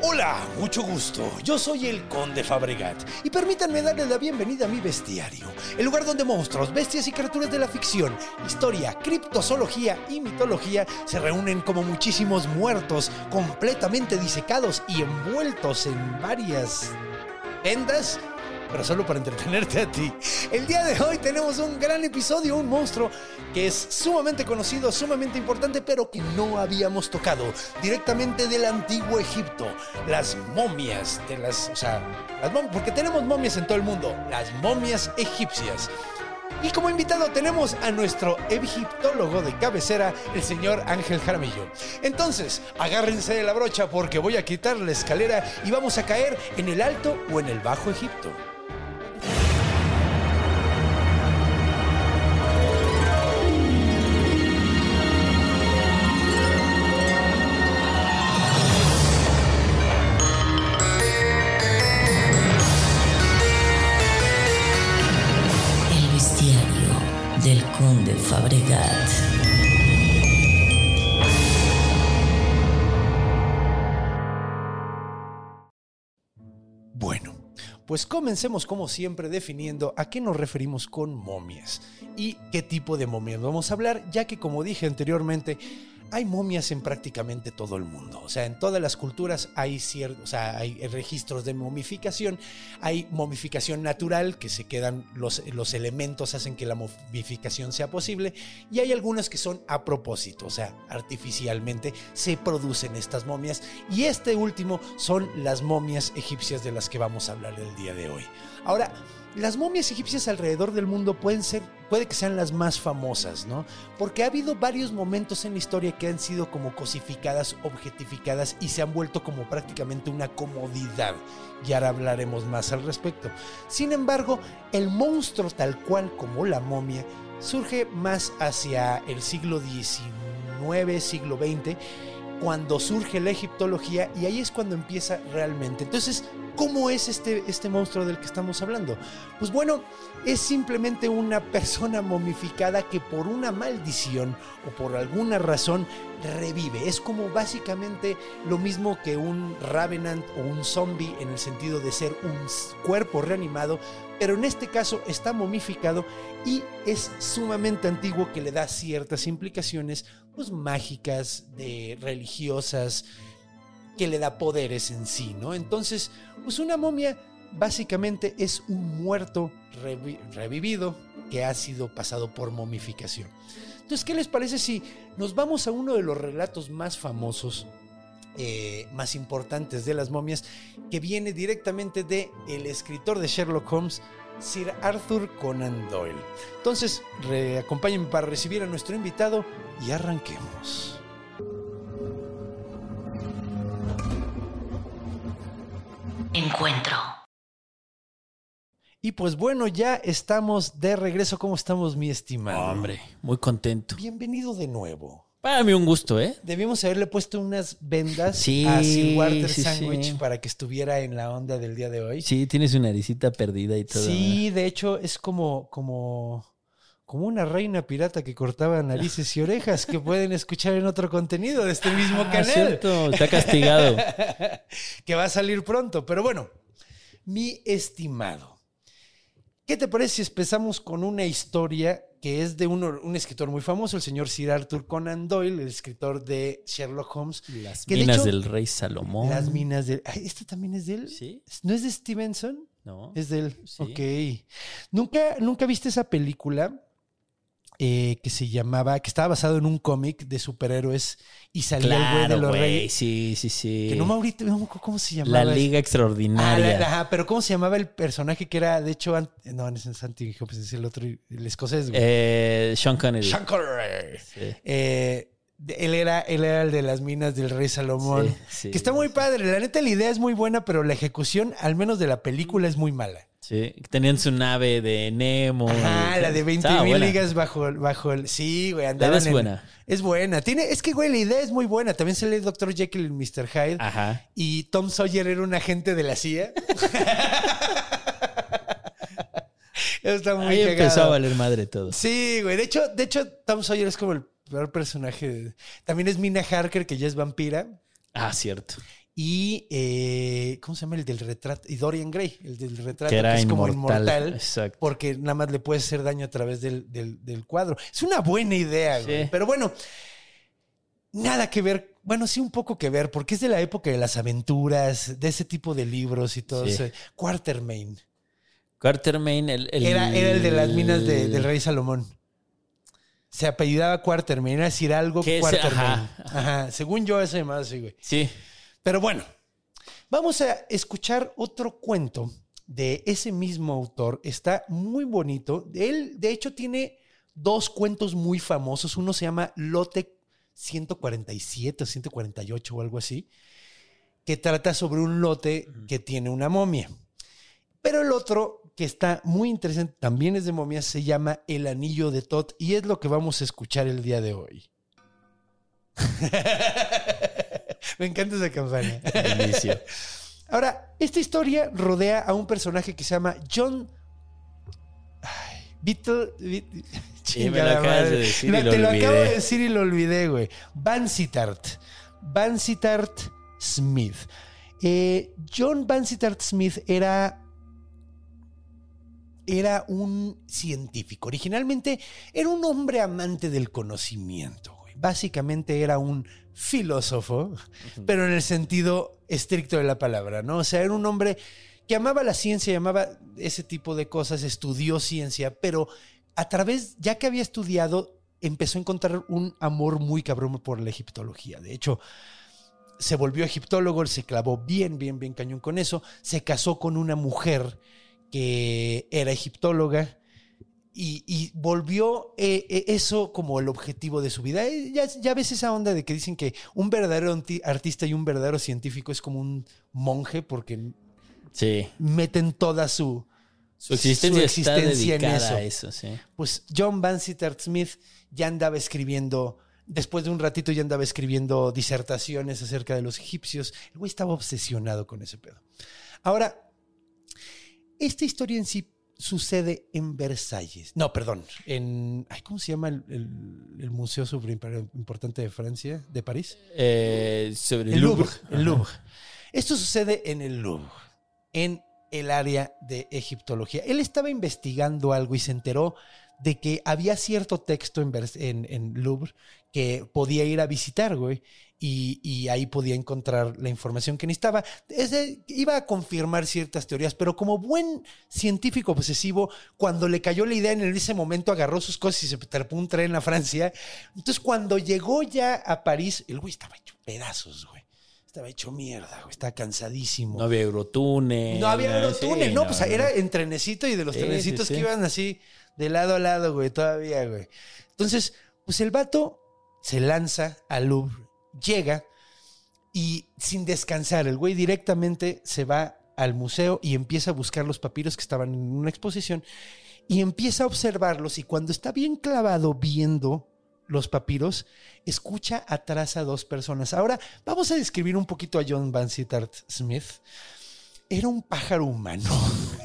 Hola, mucho gusto. Yo soy el Conde Fabregat y permítanme darles la bienvenida a mi bestiario, el lugar donde monstruos, bestias y criaturas de la ficción, historia, criptozoología y mitología se reúnen como muchísimos muertos, completamente disecados y envueltos en varias vendas pero solo para entretenerte a ti. El día de hoy tenemos un gran episodio, un monstruo que es sumamente conocido, sumamente importante, pero que no habíamos tocado directamente del antiguo Egipto. Las momias de las, o sea, las mom- porque tenemos momias en todo el mundo, las momias egipcias. Y como invitado tenemos a nuestro egiptólogo de cabecera, el señor Ángel Jaramillo. Entonces, agárrense de la brocha porque voy a quitar la escalera y vamos a caer en el alto o en el bajo Egipto. Bueno, pues comencemos como siempre definiendo a qué nos referimos con momias y qué tipo de momias vamos a hablar, ya que como dije anteriormente, hay momias en prácticamente todo el mundo. O sea, en todas las culturas hay ciertos, o sea, hay registros de momificación, hay momificación natural, que se quedan los, los elementos hacen que la momificación sea posible, y hay algunas que son a propósito, o sea, artificialmente se producen estas momias, y este último son las momias egipcias de las que vamos a hablar el día de hoy. Ahora, las momias egipcias alrededor del mundo pueden ser, puede que sean las más famosas, ¿no? Porque ha habido varios momentos en la historia que han sido como cosificadas, objetificadas y se han vuelto como prácticamente una comodidad. Y ahora hablaremos más al respecto. Sin embargo, el monstruo tal cual como la momia surge más hacia el siglo XIX, siglo XX, cuando surge la egiptología y ahí es cuando empieza realmente. Entonces, ¿cómo es este, este monstruo del que estamos hablando? Pues bueno, es simplemente una persona momificada que por una maldición o por alguna razón revive. Es como básicamente lo mismo que un Ravenant o un zombie en el sentido de ser un cuerpo reanimado, pero en este caso está momificado y es sumamente antiguo que le da ciertas implicaciones mágicas, de religiosas, que le da poderes en sí, ¿no? Entonces, pues una momia básicamente es un muerto revi- revivido que ha sido pasado por momificación. Entonces, ¿qué les parece si nos vamos a uno de los relatos más famosos, eh, más importantes de las momias, que viene directamente de el escritor de Sherlock Holmes, Sir Arthur Conan Doyle? Entonces, acompáñenme para recibir a nuestro invitado y arranquemos. Encuentro. Y pues bueno, ya estamos de regreso. ¿Cómo estamos, mi estimado? Hombre, muy contento. Bienvenido de nuevo. Para mí un gusto, ¿eh? Debimos haberle puesto unas vendas Sí, a Sir Walter sí, Sandwich sí. para que estuviera en la onda del día de hoy. Sí, tiene su naricita perdida y todo. Sí, de hecho es como, como, como una reina pirata que cortaba narices y orejas que pueden escuchar en otro contenido de este mismo Ah, canal. cierto, está castigado. que va a salir pronto. Pero bueno, mi estimado, ¿qué te parece si empezamos con una historia que es de un, un escritor muy famoso, el señor Sir Arthur Conan Doyle, el escritor de Sherlock Holmes? Las Que de minas hecho, del rey Salomón. Las minas de... Ay, ¿Este también es de él? Sí, ¿No es de Stevenson? ¿no? Es de él. Sí. Ok. ¿Nunca, ¿Nunca viste esa película eh, que se llamaba, que estaba basado en un cómic de superhéroes y salía el güey de los reyes? Sí, sí, sí. Que no me ahorita, no cómo se llamaba. La Liga Ah, Extraordinaria. la- ajá, pero ¿cómo se llamaba el personaje que era, de hecho, an- no, no es Santi, pues es el otro, el escocés, güey. Eh, Sean Connery. Sean Connery. Sí. Eh, él era, él era el de las minas del rey Salomón. Sí, sí. que está muy padre. La neta, la idea es muy buena, pero la ejecución, al menos de la película, es muy mala. Sí, tenían su nave de Nemo. Ah, la de 20 Estaba mil buena. ligas bajo, bajo el. Sí, güey, La andaban idea es en- buena. Es buena. Tiene, es que, güey, la idea es muy buena. También sale el Dr. Jekyll y Mr. Hyde. Ajá. Y Tom Sawyer era un agente de la CIA. Eso está muy Ahí empezó a valer madre todo. Sí, güey. De hecho, de hecho, Tom Sawyer es como el peor personaje. También es Mina Harker, que ya es vampira. Ah, cierto. Y, eh, ¿cómo se llama? El del retrato. Y Dorian Gray, el del retrato, Que era es como inmortal. inmortal. Exacto. Porque nada más le puede hacer daño a través del, del- del cuadro. Es una buena idea, güey. Sí. Pero bueno, nada que ver. Bueno, sí, un poco que ver, porque es de la época de las aventuras, de ese tipo de libros y todo Sí. eso. Quartermain. Quartermain, el, el- Era, era el de las minas de- del rey Salomón. Se apellidaba Quartermain, era decir algo Que Quartermain. ajá, Ajá. Según yo, ese más así, güey. Sí. Pero bueno, vamos a escuchar otro cuento de ese mismo autor. Está muy bonito. Él, de hecho, tiene dos cuentos muy famosos. Uno se llama Lote 147 o 148 o algo así, que trata sobre un lote que tiene una momia. Pero el otro, que está muy interesante, también es de momias, se llama El Anillo de Tot y es lo que vamos a escuchar el día de hoy. Me encanta esa campaña. Inicio. Ahora, esta historia rodea a un personaje que se llama John. Ay, Sí, me lo acabas de decir y lo Te lo acabo de decir y lo olvidé, güey. Vansittart. Vansittart Smith. Eh, John Vansittart Smith era. Era un científico. Originalmente era un hombre amante del conocimiento. güey. Básicamente era un filósofo, pero en el sentido estricto de la palabra, ¿no? O sea, era un hombre que amaba la ciencia, amaba ese tipo de cosas, estudió ciencia, pero a través, ya que había estudiado, empezó a encontrar un amor muy cabrón por la egiptología. De hecho, se volvió egiptólogo, se clavó bien, bien, bien cañón con eso, se casó con una mujer que era egiptóloga y, y volvió eh, eh, eso como el objetivo de su vida. Eh, Ya, ya ves esa onda de que dicen que un verdadero artista y un verdadero científico es como un monje porque Sí. meten toda su, Su existencia, su existencia en está eso. a eso, sí. Pues John Vansittart Smith ya andaba escribiendo, después de un ratito ya andaba escribiendo disertaciones acerca de los egipcios. El güey estaba obsesionado con ese pedo. Ahora, esta historia en sí sucede en Versalles. No, perdón, en... ay, ¿Cómo se llama el, el- el museo súper importante de Francia, de París? Eh, sobre El Louvre. Louvre. El Louvre. Esto sucede en el Louvre, en el área de egiptología. Él estaba investigando algo y se enteró de que había cierto texto en, en, en Louvre que podía ir a visitar, güey. Y, y ahí podía encontrar la información que necesitaba. Ese- iba a confirmar ciertas teorías, pero como buen científico obsesivo, cuando le cayó la idea en ese momento, agarró sus cosas y se trepó un tren a Francia. Entonces, cuando llegó ya a París, el güey estaba hecho pedazos, güey. Estaba hecho mierda, güey. Estaba cansadísimo. No había Eurotúnel. No había nada, Eurotúnel, sí, no, pues era en trenecito y de los Sí, trenecitos sí. que iban así de lado a lado, güey, todavía, güey. Entonces, pues el vato se lanza al Louvre, llega y sin descansar, el güey directamente se va al museo y empieza a buscar los papiros que estaban en una exposición y empieza a observarlos y cuando está bien clavado viendo los papiros, escucha atrás a dos personas. Ahora vamos a describir un poquito a John Vansittart Smith. Era un pájaro humano.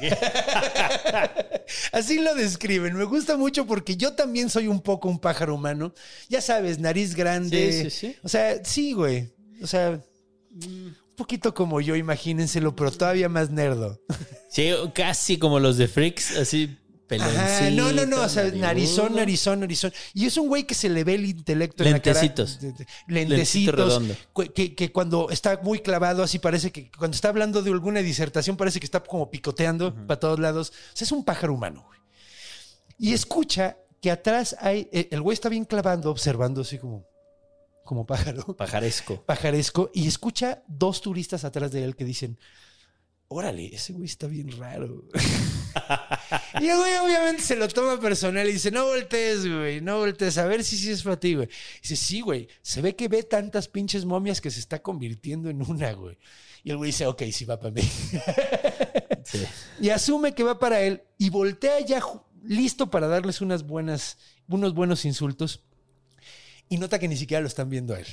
Así lo describen. Me gusta mucho porque yo también soy un poco un pájaro humano. Ya sabes, nariz grande. Sí, sí, sí. O sea, sí, güey. O sea, un poquito como yo, imagínenselo, pero todavía más nerdo. Sí, casi como los de Freaks, así. Ajá, no, no, no, o sea, narizón, narizón, narizón. Y es un güey que se le ve el intelecto en la Lentecitos. cara. Lentecitos. cu- Que, que cuando está muy clavado, así parece que cuando está hablando de alguna disertación, parece que está como picoteando para todos lados. O sea, es un pájaro humano, güey. Y escucha que atrás hay. eh, El güey está bien clavando, observando así como. Como pájaro. Pajaresco. Pajaresco. Y escucha dos turistas atrás de él que dicen: Órale, ese güey está bien raro. y el güey obviamente se lo toma personal y dice, no voltees, güey, no voltees, a ver si sí es para ti, güey. Dice, sí, güey, se ve que ve tantas pinches momias que se está convirtiendo en una, güey. Y el güey dice, ok, sí va para mí. Sí. y asume que va para él y voltea ya listo para darles unas buenas, unos buenos insultos y nota que ni siquiera lo están viendo a él.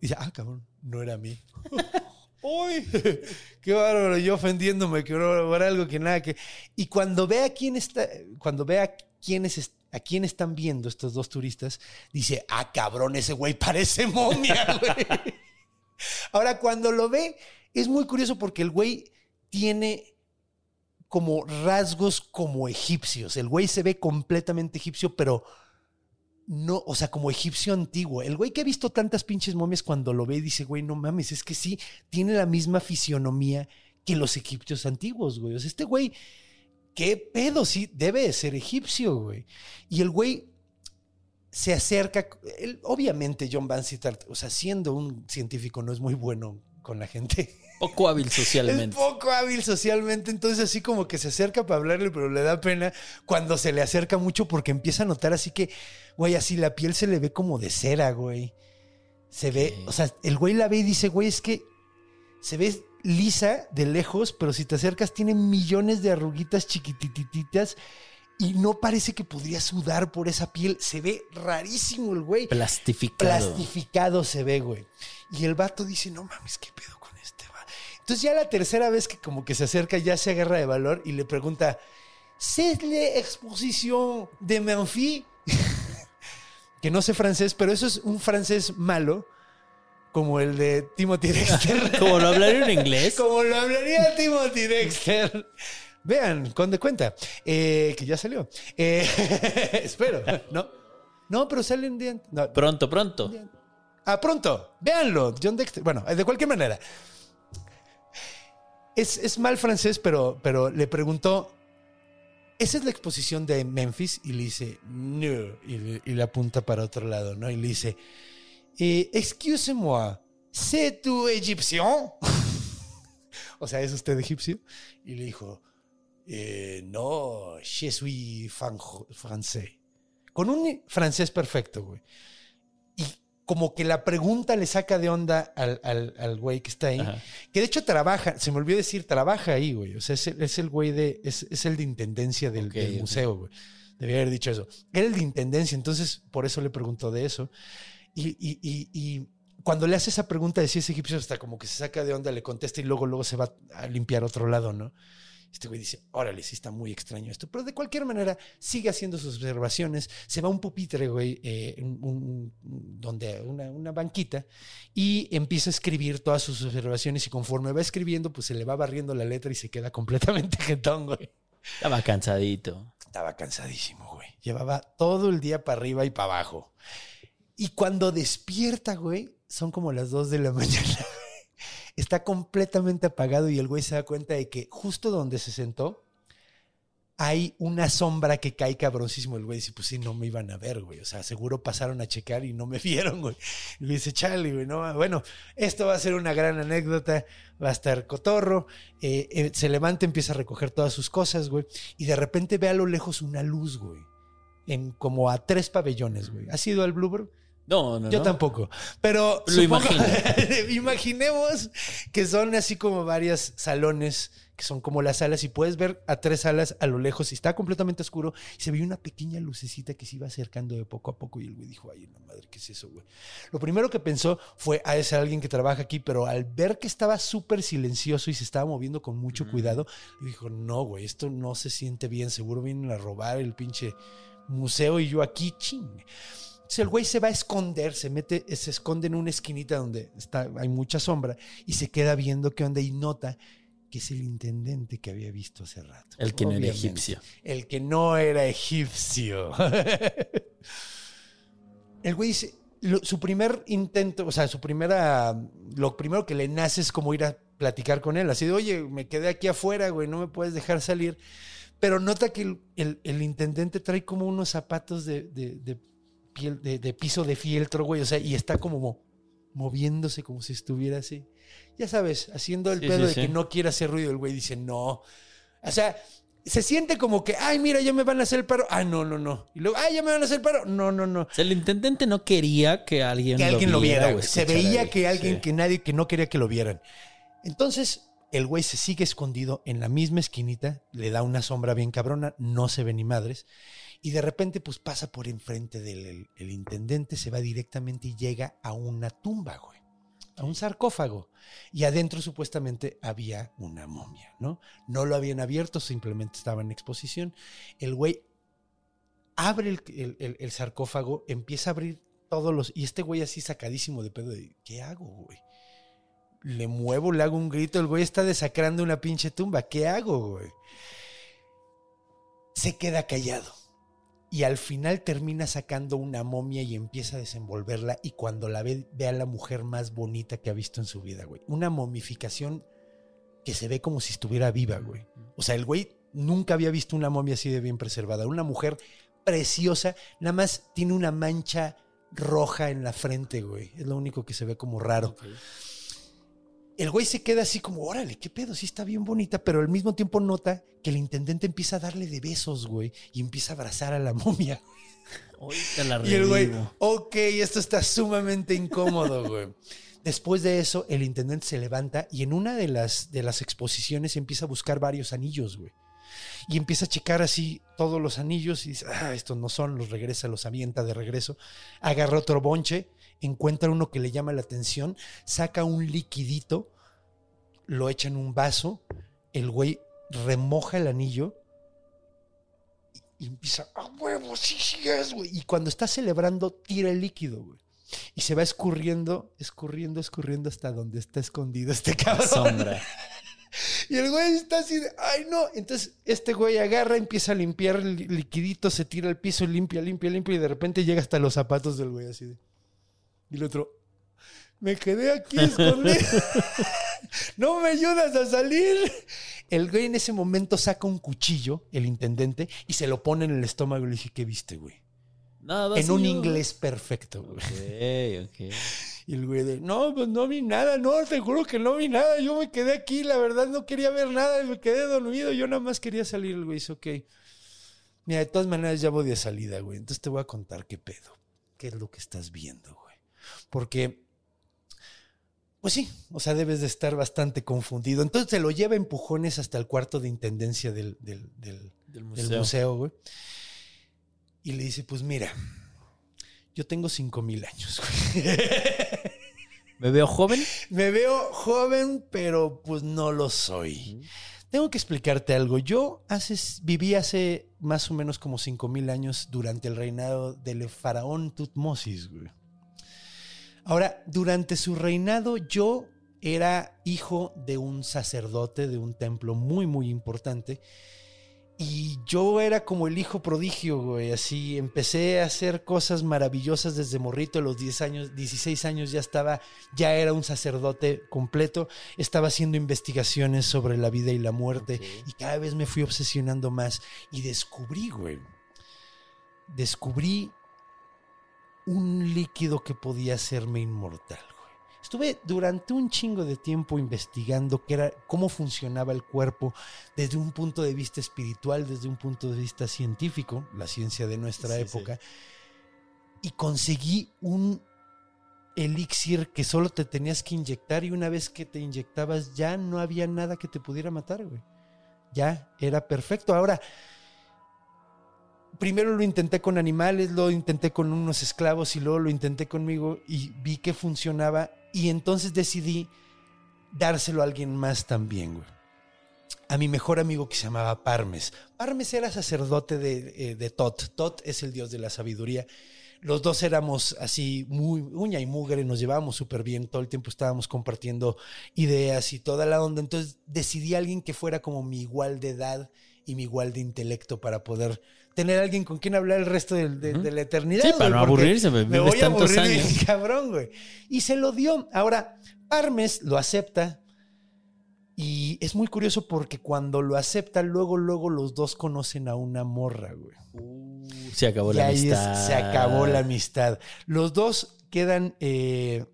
Dice, ah, cabrón, no era a mí. ¡Uy! ¡Qué bárbaro! Yo ofendiéndome que por algo que nada que. Y cuando ve a quién está, cuando ve a quiénes es- a quién están viendo estos dos turistas, dice, ah, cabrón, ese güey parece momia, güey. Ahora, cuando lo ve, es muy curioso porque el güey tiene como rasgos como egipcios. El güey se ve completamente egipcio, pero no, o sea, como egipcio antiguo. El güey que ha visto tantas pinches momias cuando lo ve dice, güey, no mames, es que sí, tiene la misma fisionomía que los egipcios antiguos, güey. O sea, este güey, qué pedo, sí, debe de ser egipcio, güey. Y el güey se acerca, él, obviamente John Van Sittart, o sea, siendo un científico no es muy bueno con la gente. Poco hábil Es socialmente. poco hábil socialmente, entonces así como que se acerca para hablarle, pero le da pena cuando se le acerca mucho porque empieza a notar así que, güey, así la piel se le ve como de cera, güey. Se ve, o sea, el güey la ve y dice, güey, es que se ve lisa de lejos, pero si te acercas tiene millones de arruguitas chiquitititas y no parece que podría sudar por esa piel. Se ve rarísimo el güey Plastificado. plastificado se ve, güey. Y el vato dice, no mames, ¿qué pedo? Entonces ya la tercera vez que como que se acerca ya se agarra de valor y le pregunta, ¿c'est la exposición de Menfi? que no sé francés, pero eso es un francés malo, como el de Timothy Dexter. Como lo hablaría en inglés. Como lo hablaría Timothy Dexter. Vean, con de cuenta, eh, que ya salió. Eh, espero, ¿no? No, pero salen de... no, Pronto, pronto. Ah, pronto, véanlo, John Dexter. Bueno, de cualquier manera. Es, es mal francés, pero, pero le preguntó, ¿esa es la exposición de Memphis? Y le dice, no. Y le, apunta para otro lado, ¿no? Y le dice, eh, excuse-moi, ¿c'est tu égyptien? o sea, ¿es usted egipcio? Y le dijo, eh, no, je suis français. Con un francés perfecto, güey. Como que la pregunta le saca de onda al, al, al güey que está ahí. Ajá. Que de hecho trabaja, se me olvidó decir, trabaja ahí, güey. O sea, es el, es el güey de, es, es el de intendencia del, museo, güey. Debía haber dicho eso. Era el de intendencia, entonces por eso le preguntó de eso. Y, y, y, y cuando le hace esa pregunta de si es egipcio, hasta como que se saca de onda, le contesta y luego, luego se va a limpiar otro lado, ¿no? Este güey dice, órale, sí está muy extraño esto. Pero de cualquier manera, sigue haciendo sus observaciones. Se va a un pupitre, güey, eh, un- un- donde una, una banquita, y empieza a escribir todas sus observaciones. Y conforme va escribiendo, pues se le va barriendo la letra y se queda completamente jetón, güey. Estaba cansadito. Estaba cansadísimo, güey. Llevaba todo el día para arriba y para abajo. Y cuando despierta, güey, son como las 2 de la mañana. Está completamente apagado y el güey se da cuenta de que justo donde se sentó hay una sombra que cae cabroncísimo. El güey dice, pues sí, no me iban a ver, güey. O sea, seguro pasaron a checar y no me vieron, güey. Y le dice, chale, güey, no, bueno, esto va a ser una gran anécdota, va a estar cotorro. Eh, eh, se levanta, empieza a recoger todas sus cosas, güey. Y de repente ve a lo lejos una luz, güey. En como a tres pabellones, güey. ¿Has ido al Bluebird? No, no, Yo no. tampoco. Pero Lo supongo- imaginemos que son así como varios salones que son como las salas y puedes ver a tres salas a lo lejos y está completamente oscuro y se ve una pequeña lucecita que se iba acercando de poco a poco y el güey dijo, ay, no madre, ¿qué es eso, güey? Lo primero que pensó fue, a ese alguien que trabaja aquí, pero al ver que estaba súper silencioso y se estaba moviendo con mucho cuidado, dijo, no, güey, esto no se siente bien, seguro vienen a robar el pinche museo y yo aquí, ching. Entonces el güey se va a esconder, se mete, se esconde en una esquinita donde está, hay mucha sombra y se queda viendo qué onda y nota que es el intendente que había visto hace rato. El que no era egipcio. El que no era egipcio. el güey dice, lo- su primer intento, o sea, su primera, lo primero que le nace es como ir a platicar con él, así de, oye, me quedé aquí afuera, güey, no me puedes dejar salir. Pero nota que el, el- el intendente trae como unos zapatos de, de- de piel, de, de piso de fieltro, güey, o sea, y está como mo- moviéndose como si estuviera así. Ya sabes, haciendo el Sí, pedo sí, de sí. que no quiere hacer ruido. El güey dice, no. O sea, se siente como que, ay, mira, ya me van a hacer el paro. Ah, no, no, no. Y luego, ay, ya me van a hacer el paro. No, no, no. O sea, el intendente no quería que alguien, Que alguien lo viera. o güey. Se veía que alguien que nadie, que no quería que lo vieran. Entonces, el güey se sigue escondido en la misma esquinita, le da una sombra bien cabrona, no se ve ni madres. Y de repente, pues pasa por enfrente del el- el intendente, se va directamente y llega a una tumba, güey. A un sarcófago. Y adentro supuestamente había una momia, ¿no? No lo habían abierto, simplemente estaba en exposición. El güey abre el, el- el- el sarcófago, empieza a abrir todos los... Y este güey así sacadísimo de pedo de, ¿qué hago, güey? Le muevo, le hago un grito, el güey está desacrando una pinche tumba, ¿qué hago, güey? Se queda callado. Y al final termina sacando una momia y empieza a desenvolverla. Y cuando la ve, ve a la mujer más bonita que ha visto en su vida, güey. Una momificación que se ve como si estuviera viva, güey. O sea, el güey nunca había visto una momia así de bien preservada. Una mujer preciosa, nada más tiene una mancha roja en la frente, güey. Es lo único que se ve como raro. El güey se queda así como, órale, qué pedo, sí está bien bonita, pero al mismo tiempo nota que el intendente empieza a darle de besos, güey, y empieza a abrazar a la momia. La Y el güey, ok, esto está sumamente incómodo, güey. Después de eso, el intendente se levanta y en una de las, de las exposiciones empieza a buscar varios anillos, güey. Y empieza a checar así todos los anillos y dice, ah, estos no son, los regresa, los avienta de regreso. Agarra otro bonche, encuentra uno que le llama la atención, saca un liquidito, lo echa en un vaso, el güey remoja el anillo y, empieza, a huevo, sí, sí es, güey. Y cuando está celebrando, tira el líquido, güey. Y se va escurriendo, escurriendo, escurriendo hasta donde está escondido este cabrón. sombra. Y el güey está así de, ay no. Entonces este güey agarra, empieza a limpiar el li- liquidito, se tira al piso, limpia, limpia, limpia y de repente llega hasta los zapatos del güey así de. Y el otro, me quedé aquí escondido. no me ayudas a salir. El güey en ese momento saca un cuchillo, el intendente, y se lo pone en el estómago y le dije, ¿qué viste, güey? Nada, En un inglés perfecto, güey. Ok, ok. Y el güey de, no, pues no vi nada, no, te juro que no vi nada. Yo me quedé aquí, la verdad no quería ver nada, me quedé dormido. Yo nada más quería salir. El güey dice, ok. Mira, de todas maneras ya voy de salida, güey. Entonces te voy a contar qué pedo. ¿Qué es lo que estás viendo, güey? Porque, pues sí, o sea, debes de estar bastante confundido. Entonces te lo lleva empujones hasta el cuarto de intendencia del, del, del, Del del museo. museo, güey. Y le dice, pues mira, yo tengo cinco mil años, güey. ¿Me veo joven? Me veo joven, pero pues no lo soy. Tengo que explicarte algo. Yo hace, viví hace más o menos como 5000 años durante el reinado del faraón Tutmosis. güey. Ahora, durante su reinado yo era hijo de un sacerdote de un templo muy, muy importante. Y yo era como el hijo prodigio, güey. Así empecé a hacer cosas maravillosas desde morrito. A los 10 años, 16 años ya estaba, ya era un sacerdote completo. Estaba haciendo investigaciones sobre la vida y la muerte. Y cada vez me fui obsesionando más. Y descubrí, güey. Descubrí un líquido que podía hacerme inmortal, güey. Estuve durante un chingo de tiempo investigando qué era, cómo funcionaba el cuerpo desde un punto de vista espiritual, desde un punto de vista científico, la ciencia de nuestra Sí, época, y conseguí un elixir que solo te tenías que inyectar y una vez que te inyectabas ya no había nada que te pudiera matar, güey. Ya era perfecto. Ahora, primero lo intenté con animales, lo intenté con unos esclavos y luego lo intenté conmigo y vi que funcionaba y entonces decidí dárselo a alguien más también, güey. A mi mejor amigo que se llamaba Parmes. Parmes era sacerdote de, eh, de Tot. Tot es el dios de la sabiduría. Los dos éramos así, muy uña y mugre, nos llevábamos súper bien, todo el tiempo estábamos compartiendo ideas y toda la onda. Entonces decidí a alguien que fuera como mi igual de edad y mi igual de intelecto para poder tener a alguien con quien hablar el resto de, de la eternidad. Sí, para no aburrirse, me Me voy a aburrir bien años. cabrón, güey. Y se lo dio. Ahora, Parmes lo acepta. Y es muy curioso porque cuando lo acepta, luego, luego los dos conocen a una morra, güey. Se acabó Y la ahí es- amistad. se acabó la amistad. Los dos quedan eh,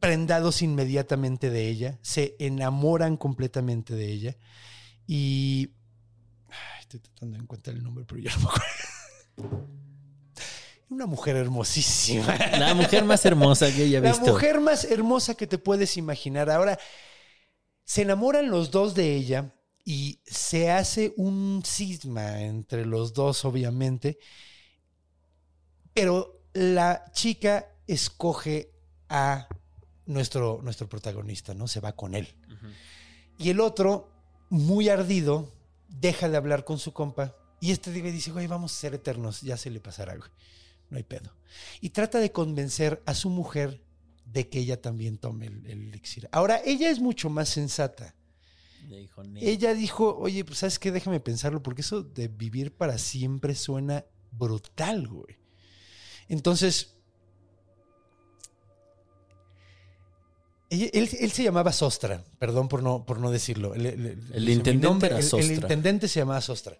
prendados inmediatamente de ella, se enamoran completamente de ella y Estoy tratando de encontrar el nombre, pero ya no me acuerdo. Una mujer hermosísima. La mujer más hermosa que ella ha La visto. mujer más hermosa que te puedes imaginar. Ahora, se enamoran los dos de ella y se hace un cisma entre los dos, obviamente. Pero la chica escoge a nuestro, nuestro protagonista, ¿no? Se va con él. Y el otro, muy ardido, deja de hablar con su compa. Y este dice, dice, güey, vamos a ser eternos, ya se le pasará, güey. No hay pedo. Y trata de convencer a su mujer de que ella también tome el, el elixir. Ahora, ella es mucho más sensata. Ella dijo, oye, pues sabes qué, déjame pensarlo, porque eso de vivir para siempre suena brutal, güey. Entonces, él, él se llamaba Sostra, perdón por no, por no decirlo. El, el- El mi intendente era Sostra. El intendente se llamaba Sostra.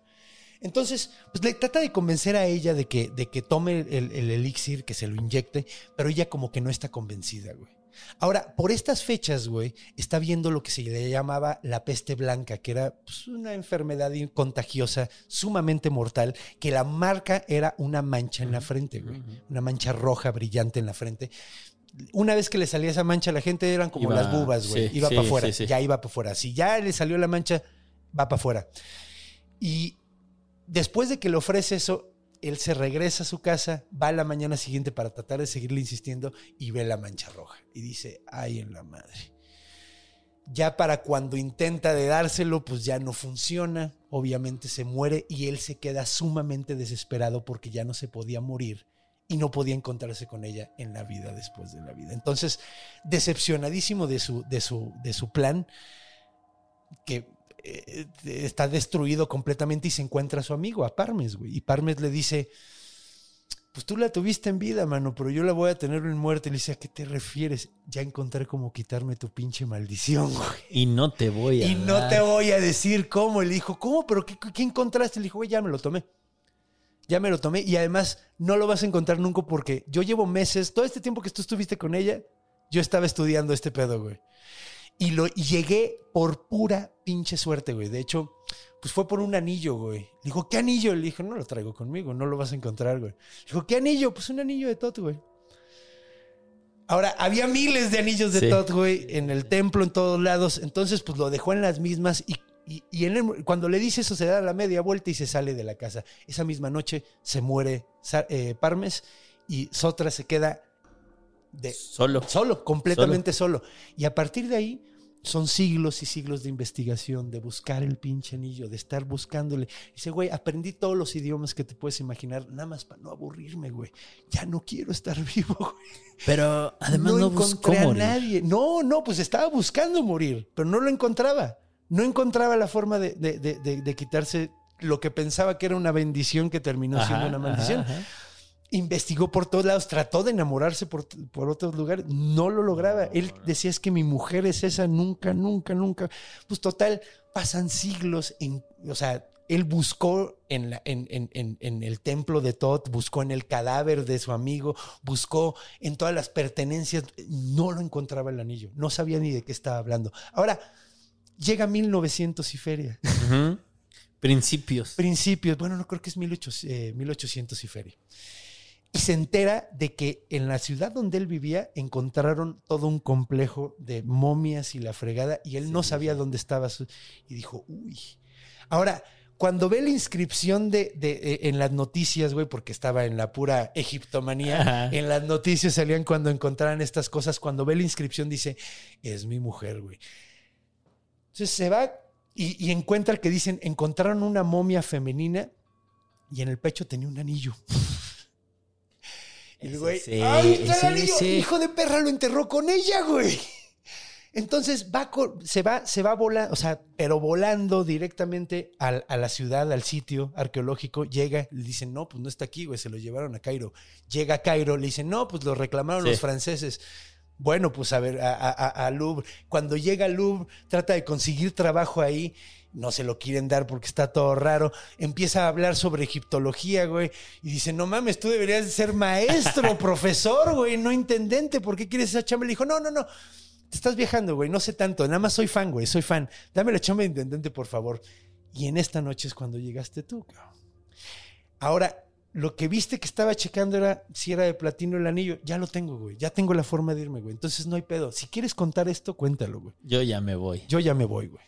Entonces, pues le trata de convencer a ella de que, de que tome el, el elixir, que se lo inyecte, pero ella como que no está convencida, güey. Ahora, por estas fechas, güey, está viendo lo que se le llamaba la peste blanca, que era pues, una enfermedad contagiosa sumamente mortal, que la marca era una mancha en la frente, güey. Una mancha roja brillante en la frente. Una vez que le salía esa mancha, la gente eran como Iba- las bubas, güey. sí, Iba sí, para afuera, sí. ya iba para afuera. Si ya le salió la mancha, va para afuera. Y después de que le ofrece eso, él se regresa a su casa, va a la mañana siguiente para tratar de seguirle insistiendo y ve la mancha roja. Y dice, ay, en la madre. Ya para cuando intenta de dárselo, pues ya no funciona. Obviamente se muere y él se queda sumamente desesperado porque ya no se podía morir y no podía encontrarse con ella en la vida después de la vida. Entonces, decepcionadísimo de su, de su, de su plan, que eh, está destruido completamente y se encuentra a su amigo, a Parmes, güey. Y Parmes le dice, pues tú la tuviste en vida, mano, pero yo la voy a tener en muerte. Y le dice, ¿a qué te refieres? Ya encontré cómo quitarme tu pinche maldición, güey. Y no te voy a Y no dar". te voy a decir cómo. Y le dijo, ¿cómo? ¿Pero qué, qué encontraste? Le dijo, güey, ya me lo tomé. Ya me lo tomé. Y además, no lo vas a encontrar nunca porque yo llevo meses, todo este tiempo que tú estuviste con ella, yo estaba estudiando este pedo, güey. Y lo y llegué por pura pinche suerte, güey. De hecho, pues fue por un anillo, güey. Le dijo, ¿qué anillo? Le dije, no lo traigo conmigo, no lo vas a encontrar, güey. Le dijo, ¿qué anillo? Pues un anillo de Tot, güey. Ahora, había miles de anillos de Sí. Tot, güey, en el templo, en todos lados. Entonces, pues lo dejó en las mismas y, y- y en el- cuando le dice eso, se da la media vuelta y se sale de la casa. Esa misma noche se muere eh, Parmes y Sotra se queda de, Solo. Solo, completamente solo. Y a partir de ahí son siglos y siglos de investigación, de buscar el pinche anillo, de estar buscándole. Dice, güey, aprendí todos los idiomas que te puedes imaginar, nada más para no aburrirme, güey. Ya no quiero estar vivo, güey. Pero además no, buscó encontré a morir. nadie. No, no, pues estaba buscando morir, pero no lo encontraba. No encontraba la forma de, de- de- de- quitarse lo que pensaba que era una bendición que terminó Ajá, siendo una maldición ajá, ajá. investigó por todos lados, trató de enamorarse por, por otros lugares, no lo lograba. Él decía, es que mi mujer es esa, nunca, nunca, nunca. Pues total, pasan siglos en, o sea, él buscó en, la- en, en- en- en el templo de Tot, buscó en el cadáver de su amigo, buscó en todas las pertenencias, no lo encontraba el anillo, no sabía ni de qué estaba hablando. Ahora, llega 1900 y feria. Principios. Principios, bueno, no creo que es 1800, eh, 1800 y feria. Y se entera de que en la ciudad donde él vivía encontraron todo un complejo de momias y la fregada y él no sabía dónde estaba. su- y dijo, uy. Ahora, cuando ve la inscripción de, de- eh, en las noticias, güey, porque estaba en la pura egiptomanía, Ajá. en las noticias salían cuando encontraran estas cosas, cuando ve la inscripción dice, es mi mujer, güey. Entonces se va y, y encuentra que dicen, encontraron una momia femenina y en el pecho tenía un anillo. Y el güey, sí, ¡ay, está el anillo! sí. Hijo de perra, lo enterró con ella, güey. Entonces va, se va, se va volando, o sea, pero volando directamente al- a la ciudad, al sitio arqueológico, llega, le dicen, no, pues no está aquí, güey, se lo llevaron a Cairo. Llega a Cairo, le dicen, no, pues lo reclamaron Sí. los franceses. Bueno, pues a ver, a, a- Louvre. Cuando llega al Louvre, trata de conseguir trabajo ahí. No se lo quieren dar porque está todo raro. Empieza a hablar sobre egiptología, güey. Y dice, no mames, tú deberías de ser maestro, profesor, güey, no intendente. ¿Por qué quieres esa chamba? Le dijo, no, no, no. Te estás viajando, güey. No sé tanto. Nada más soy fan, güey. Soy fan. Dame la chamba de intendente, por favor. Y en esta noche es cuando llegaste tú, cabrón. Ahora, lo que viste que estaba checando era si era de platino el anillo. Ya lo tengo, güey. Ya tengo la forma de irme, güey. Entonces no hay pedo. Si quieres contar esto, cuéntalo, güey. Yo ya me voy. Yo ya me voy, güey.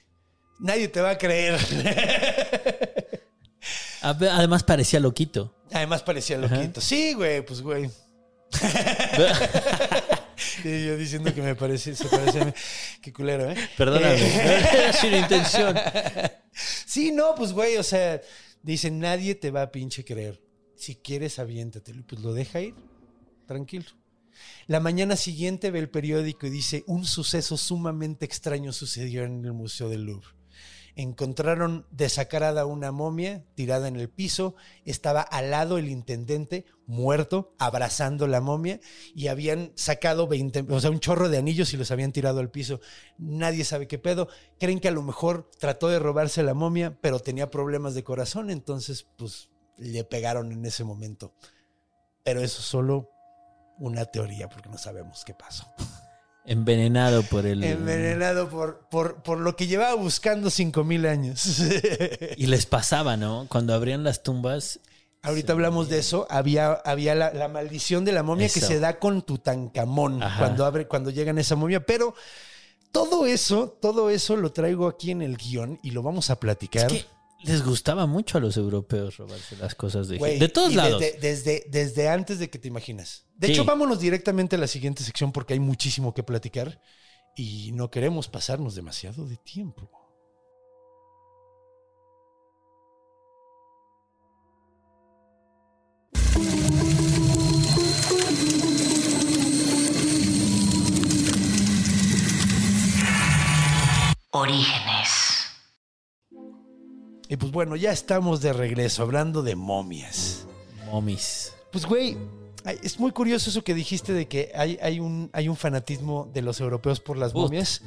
Nadie te va a creer. Además parecía loquito. Además parecía loquito. Sí, güey, pues, güey. Yo diciendo que me parece, se parece a mí. Qué culero, ¿eh? Perdóname. Eh, Era sin intención. Sí, no, pues, güey, o sea, dicen, nadie te va a pinche creer. Si quieres, aviéntatelo. Pues lo deja ir, tranquilo. La mañana siguiente ve el periódico y dice, un suceso sumamente extraño sucedió en el Museo del Louvre. Encontraron desacrada una momia tirada en el piso, estaba al lado el intendente muerto, abrazando la momia, y habían sacado 20, o sea, un chorro de anillos y los habían tirado al piso. Nadie sabe qué pedo. Creen que a lo mejor trató de robarse la momia, pero tenía problemas de corazón, entonces, pues, le pegaron en ese momento. Pero eso es solo una teoría, porque no sabemos qué pasó. Envenenado por el. Envenenado por, por, por lo que llevaba buscando 5000 años. Y les pasaba, ¿no? Cuando abrían las tumbas. Ahorita hablamos de eso. Había, había la, la maldición de la momia que se da con Tutankamón Ajá. cuando, abre, cuando llegan esa momia. Pero todo eso, todo eso lo traigo aquí en el guion y lo vamos a platicar. Es que les gustaba mucho a los europeos robarse las cosas de De todos lados. Desde, desde, desde antes de que te imaginas. De Sí. hecho, vámonos directamente a la siguiente sección porque hay muchísimo que platicar y no queremos pasarnos demasiado de tiempo. Orígenes. Y pues bueno, ya estamos de regreso hablando de momias. Momis. Pues güey, es muy curioso eso que dijiste de que hay, hay, un, hay un fanatismo de los europeos por las momias.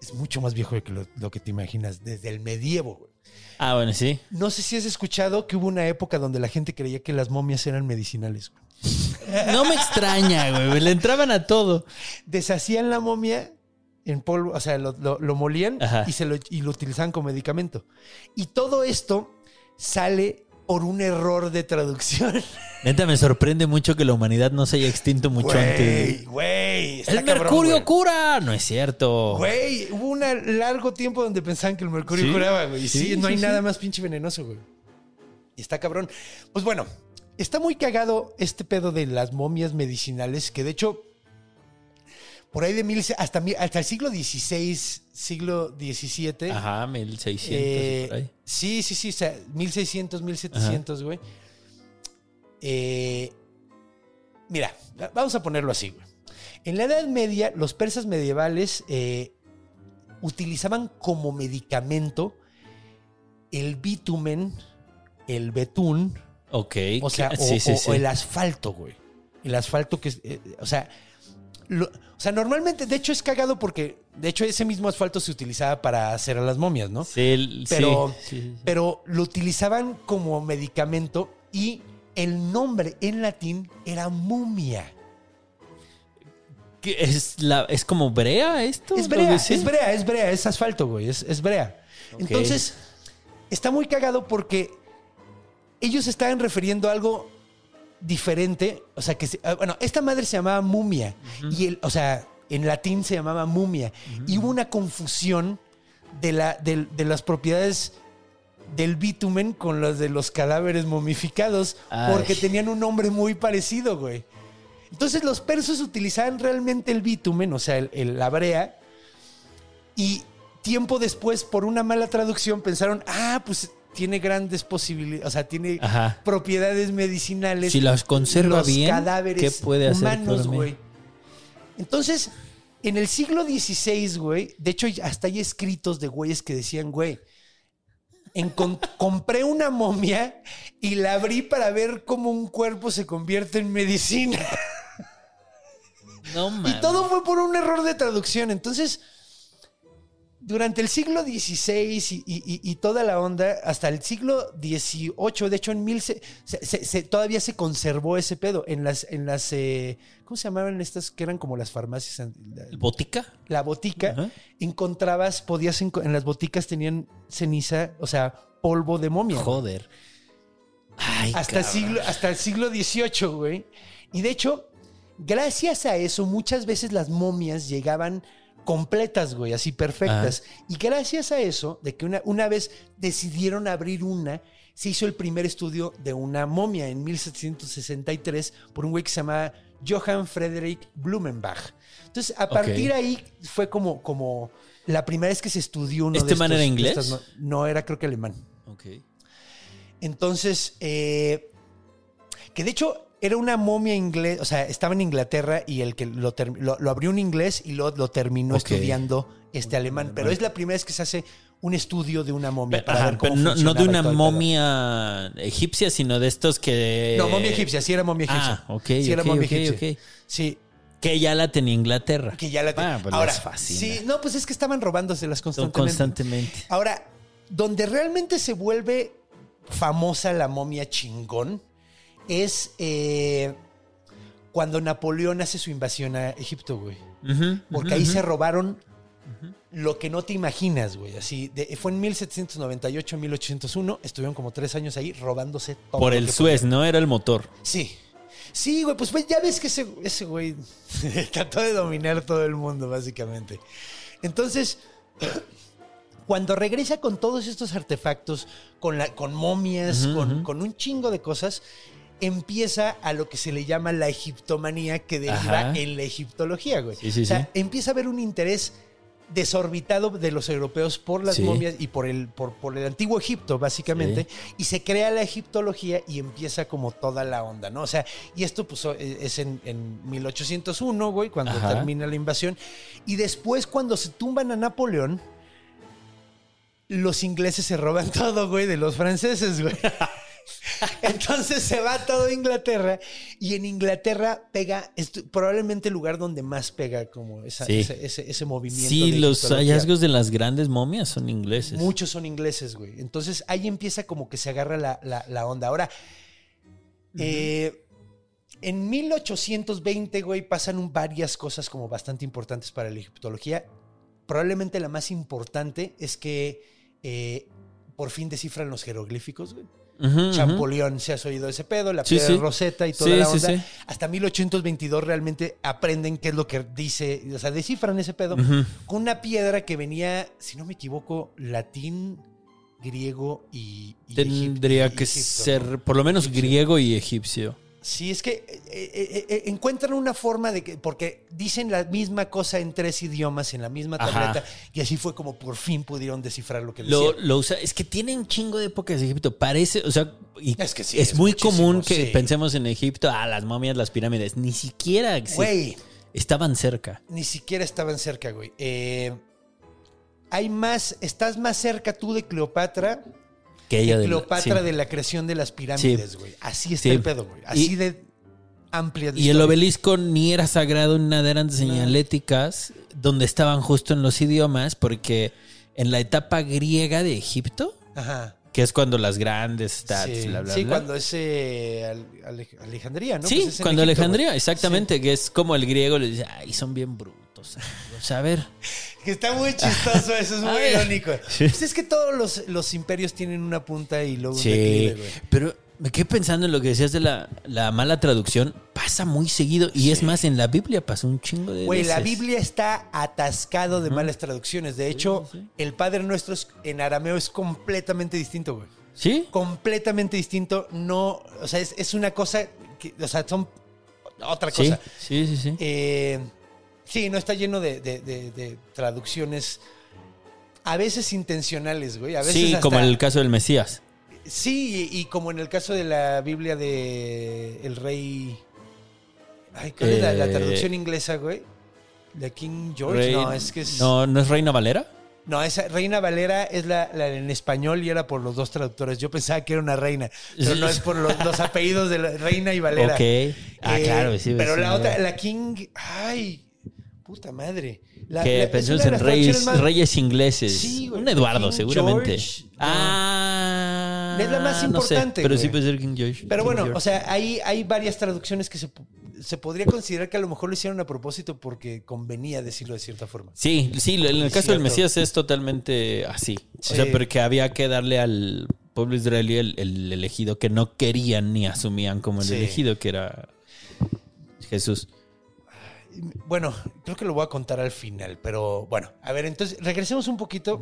Es mucho más viejo que lo, lo que te imaginas, desde el medievo. güey. Ah, bueno, sí. No sé si has escuchado que hubo una época donde la gente creía que las momias eran medicinales. güey. No me extraña, güey. Le entraban a todo. Deshacían la momia en polvo, o sea, lo, lo- lo molían Ajá. y, se lo, y lo utilizaban como medicamento. Y todo esto sale por un error de traducción. Neta, me sorprende mucho que la humanidad no se haya extinto mucho Güey, antes. güey. ¡El mercurio cura! No es cierto. Güey, hubo un largo tiempo donde pensaban que el mercurio Sí, curaba, güey. Y Sí, sí, no hay sí, nada más pinche venenoso, güey. Y está cabrón. Pues bueno, está muy cagado este pedo de las momias medicinales, que de hecho, por ahí de mil, hasta, hasta el siglo XVI, siglo XVII. Ajá, 1600. eh, por ahí. sí, sí, sí, o sea, 1600, 1700, güey. Eh, mira, vamos a ponerlo así, güey. En la Edad Media, los persas medievales eh, utilizaban como medicamento el bitumen, el betún, Ok. o sea, o, sí, sí, o- sí. o el asfalto, güey. El asfalto que es, eh, o sea, lo- o sea, normalmente, de hecho es cagado porque, de hecho, ese mismo asfalto se utilizaba para hacer a las momias, ¿no? Sí, el- Pero, sí, pero lo utilizaban como medicamento y el nombre en latín era mumia. ¿Qué ¿Es, la, ¿Es como brea esto? Es ¿Lo brea, es brea, es brea, es asfalto, güey, es, es brea. Entonces, está muy cagado porque ellos estaban refiriendo algo diferente. O sea, que, ah, bueno, esta madre se llamaba mumia. Y el, o sea, en latín se llamaba mumia. Y hubo una confusión de, la, de las propiedades del bitumen con las de los cadáveres momificados Ay. porque tenían un nombre muy parecido, güey. Entonces los persas utilizaban realmente el bitumen, o sea, el, el- la brea, y tiempo después, por una mala traducción, pensaron, ah, pues tiene grandes posibilidades, o sea, tiene Ajá. propiedades medicinales. Si las conserva los bien, cadáveres ¿qué puede hacer humanos, güey. Entonces, en el siglo XVI, güey, de hecho, hasta hay escritos de güeyes que decían, güey, compré una momia y la abrí para ver cómo un cuerpo se convierte en medicina. No Y todo fue por un error de traducción. Entonces, durante el siglo XVI y, y- y- y toda la onda, hasta el siglo XVIII, de hecho, en mil se- se- se- todavía se conservó ese pedo. En las, en las eh, ¿cómo se llamaban estas que eran como las farmacias? La, ¿Botica? la botica, encontrabas, podías, en las boticas tenían ceniza, o sea, polvo de momia. Joder. Ay, hasta, el cabrón. siglo, hasta el siglo XVIII, güey. Y de hecho, gracias a eso, muchas veces las momias llegaban completas, güey, así perfectas. Y gracias a eso, de que una, una vez decidieron abrir una, se hizo el primer estudio de una momia en 1763 por un güey que se llamaba Johann Friedrich Blumenbach. Entonces, a partir de ahí fue como, como la primera vez que se estudió uno ¿Este de man estos- era inglés? estas no, era creo que alemán. Ok. Entonces, eh, que de hecho era una momia inglés, o sea, estaba en Inglaterra y el que lo, lo, lo abrió un inglés y lo, lo terminó estudiando este alemán. Pero es la primera vez que se hace un estudio de una momia para Ajá, ver cómo pero no, no de una momia egipcia, sino de estos que. No, momia egipcia, sí era momia egipcia. Ah, ok, Sí era momia egipcia. Sí, Que ya la tenía Inglaterra. que ya la te- Ah, pues Ahora, fascina. sí, no, pues es que estaban robándoselas constantemente. constantemente. Ahora, donde realmente se vuelve famosa la momia chingón es eh, cuando Napoleón hace su invasión a Egipto, güey. Porque ahí se robaron lo que no te imaginas, güey. Así, de- fue en 1798, 1801. Estuvieron como tres años ahí robándose todo. Por el Suez, ¿no? Era el motor. Sí. Sí, güey, pues, pues, ya ves que ese, ese güey trató de dominar todo el mundo, básicamente. Entonces, cuando regresa con todos estos artefactos, con, la, con momias, con un chingo de cosas, empieza a lo que se le llama la egiptomanía que deriva Ajá. en la egiptología, güey. Sí, sí, o sea, sí. empieza a haber un interés desorbitado de los europeos por las Sí. momias y por el, por, por el antiguo Egipto, básicamente, y se crea la egiptología y empieza como toda la onda, ¿no? O sea, y esto pues o- es en, en 1801, güey, cuando Ajá. termina la invasión, y después cuando se tumban a Napoleón, los ingleses se roban todo, güey, de los franceses, güey. Entonces se va todo a Inglaterra y en Inglaterra pega, es probablemente el lugar donde más pega como esa- Sí. ese, ese- ese movimiento. Sí, de los hallazgos de las grandes momias son ingleses. Muchos son ingleses, güey. Entonces ahí empieza como que se agarra la, la- la onda. Ahora, eh, en 1820, güey, pasan varias cosas como bastante importantes para la egiptología. Probablemente la más importante es que eh, por fin descifran los jeroglíficos, güey. Ujú. Champollion, se has oído ese pedo, la Sí, piedra sí. roseta y toda Sí, la onda. Hasta 1822 realmente aprenden qué es lo que dice, o sea, descifran ese pedo con una piedra que venía, si no me equivoco, latín, griego y, y Tendría que egipcio, ser ¿no? por lo menos Egipcio. griego y egipcio. Sí, es que eh, eh, eh, encuentran una forma de que, porque dicen la misma cosa en tres idiomas, en la misma Ajá. tableta, y así fue como por fin pudieron descifrar lo que Lo, decían. lo usa, es que tiene un chingo de épocas de Egipto. Parece, o sea, y Es que sí, es, es muy común que sí. pensemos en Egipto, ah, las momias, las pirámides. Ni siquiera Güey, estaban cerca. ni siquiera estaban cerca, güey. Hay más, estás más cerca tú de Cleopatra Que ella de la- Cleopatra sí. de la creación de las pirámides, güey. Así está Sí. el pedo, güey. Así Y- de amplia de Y el obelisco ni era sagrado ni nada, eran señaléticas donde estaban justo en los idiomas, porque en la etapa griega de Egipto, Ajá. que es cuando las grandes stats, sí, bla, bla, Sí, bla. cuando es eh, Ale- Ale- Alejandría, ¿no? sí, Pues cuando Egipto, Alejandría, exactamente, que es como el griego le dice, ay, son bien brutos. Amigos". a ver, está muy chistoso, eso es muy irónico. Pues es que todos los, los imperios tienen una punta y luego un sí, declive, güey. pero me quedé pensando en lo que decías de la, la mala traducción, pasa muy seguido, y es más, en la Biblia pasó un chingo de Güey, la. Biblia está atascado de malas traducciones. De hecho, el Padre Nuestro es- en arameo es completamente distinto, güey. ¿Sí? Completamente distinto. No, o sea, es, es una cosa, que, o sea, son otra Sí, cosa. sí, sí, sí. Eh, sí, no está lleno de, de- de- de traducciones a veces intencionales, güey. A veces sí, hasta- como en el caso del Mesías. Sí, y, y como en el caso de la Biblia de el rey... Ay, ¿cuál es la, la Eh, traducción inglesa, güey? De King George. Rey- no, es que es... No, ¿no es Reina Valera? No, esa Reina Valera es la, la en español y era por los dos traductores. Yo pensaba que era una reina, pero no es por los, los apellidos de la Reina y Valera. Ok. Ah, Eh, claro, sí. Pero sí, la no. otra, la King, ay, puta madre. La, Que la- de en reyes, más- reyes ingleses. Sí, güey, Un Eduardo, King seguramente. George, no. Ah. Es la más no sé, importante, pero sí puede ser King George. Pero King bueno, George. o sea, hay, hay varias traducciones que se, se podría considerar que a lo mejor lo hicieron a propósito porque convenía decirlo de cierta forma. Sí, sí, en el caso del. Mesías es totalmente así. Sí. O sea, porque había que darle al pueblo israelí el, el elegido que no querían ni asumían como el Sí. elegido, que era Jesús. Bueno, creo que lo voy a contar al final, pero bueno, a ver, entonces regresemos un poquito.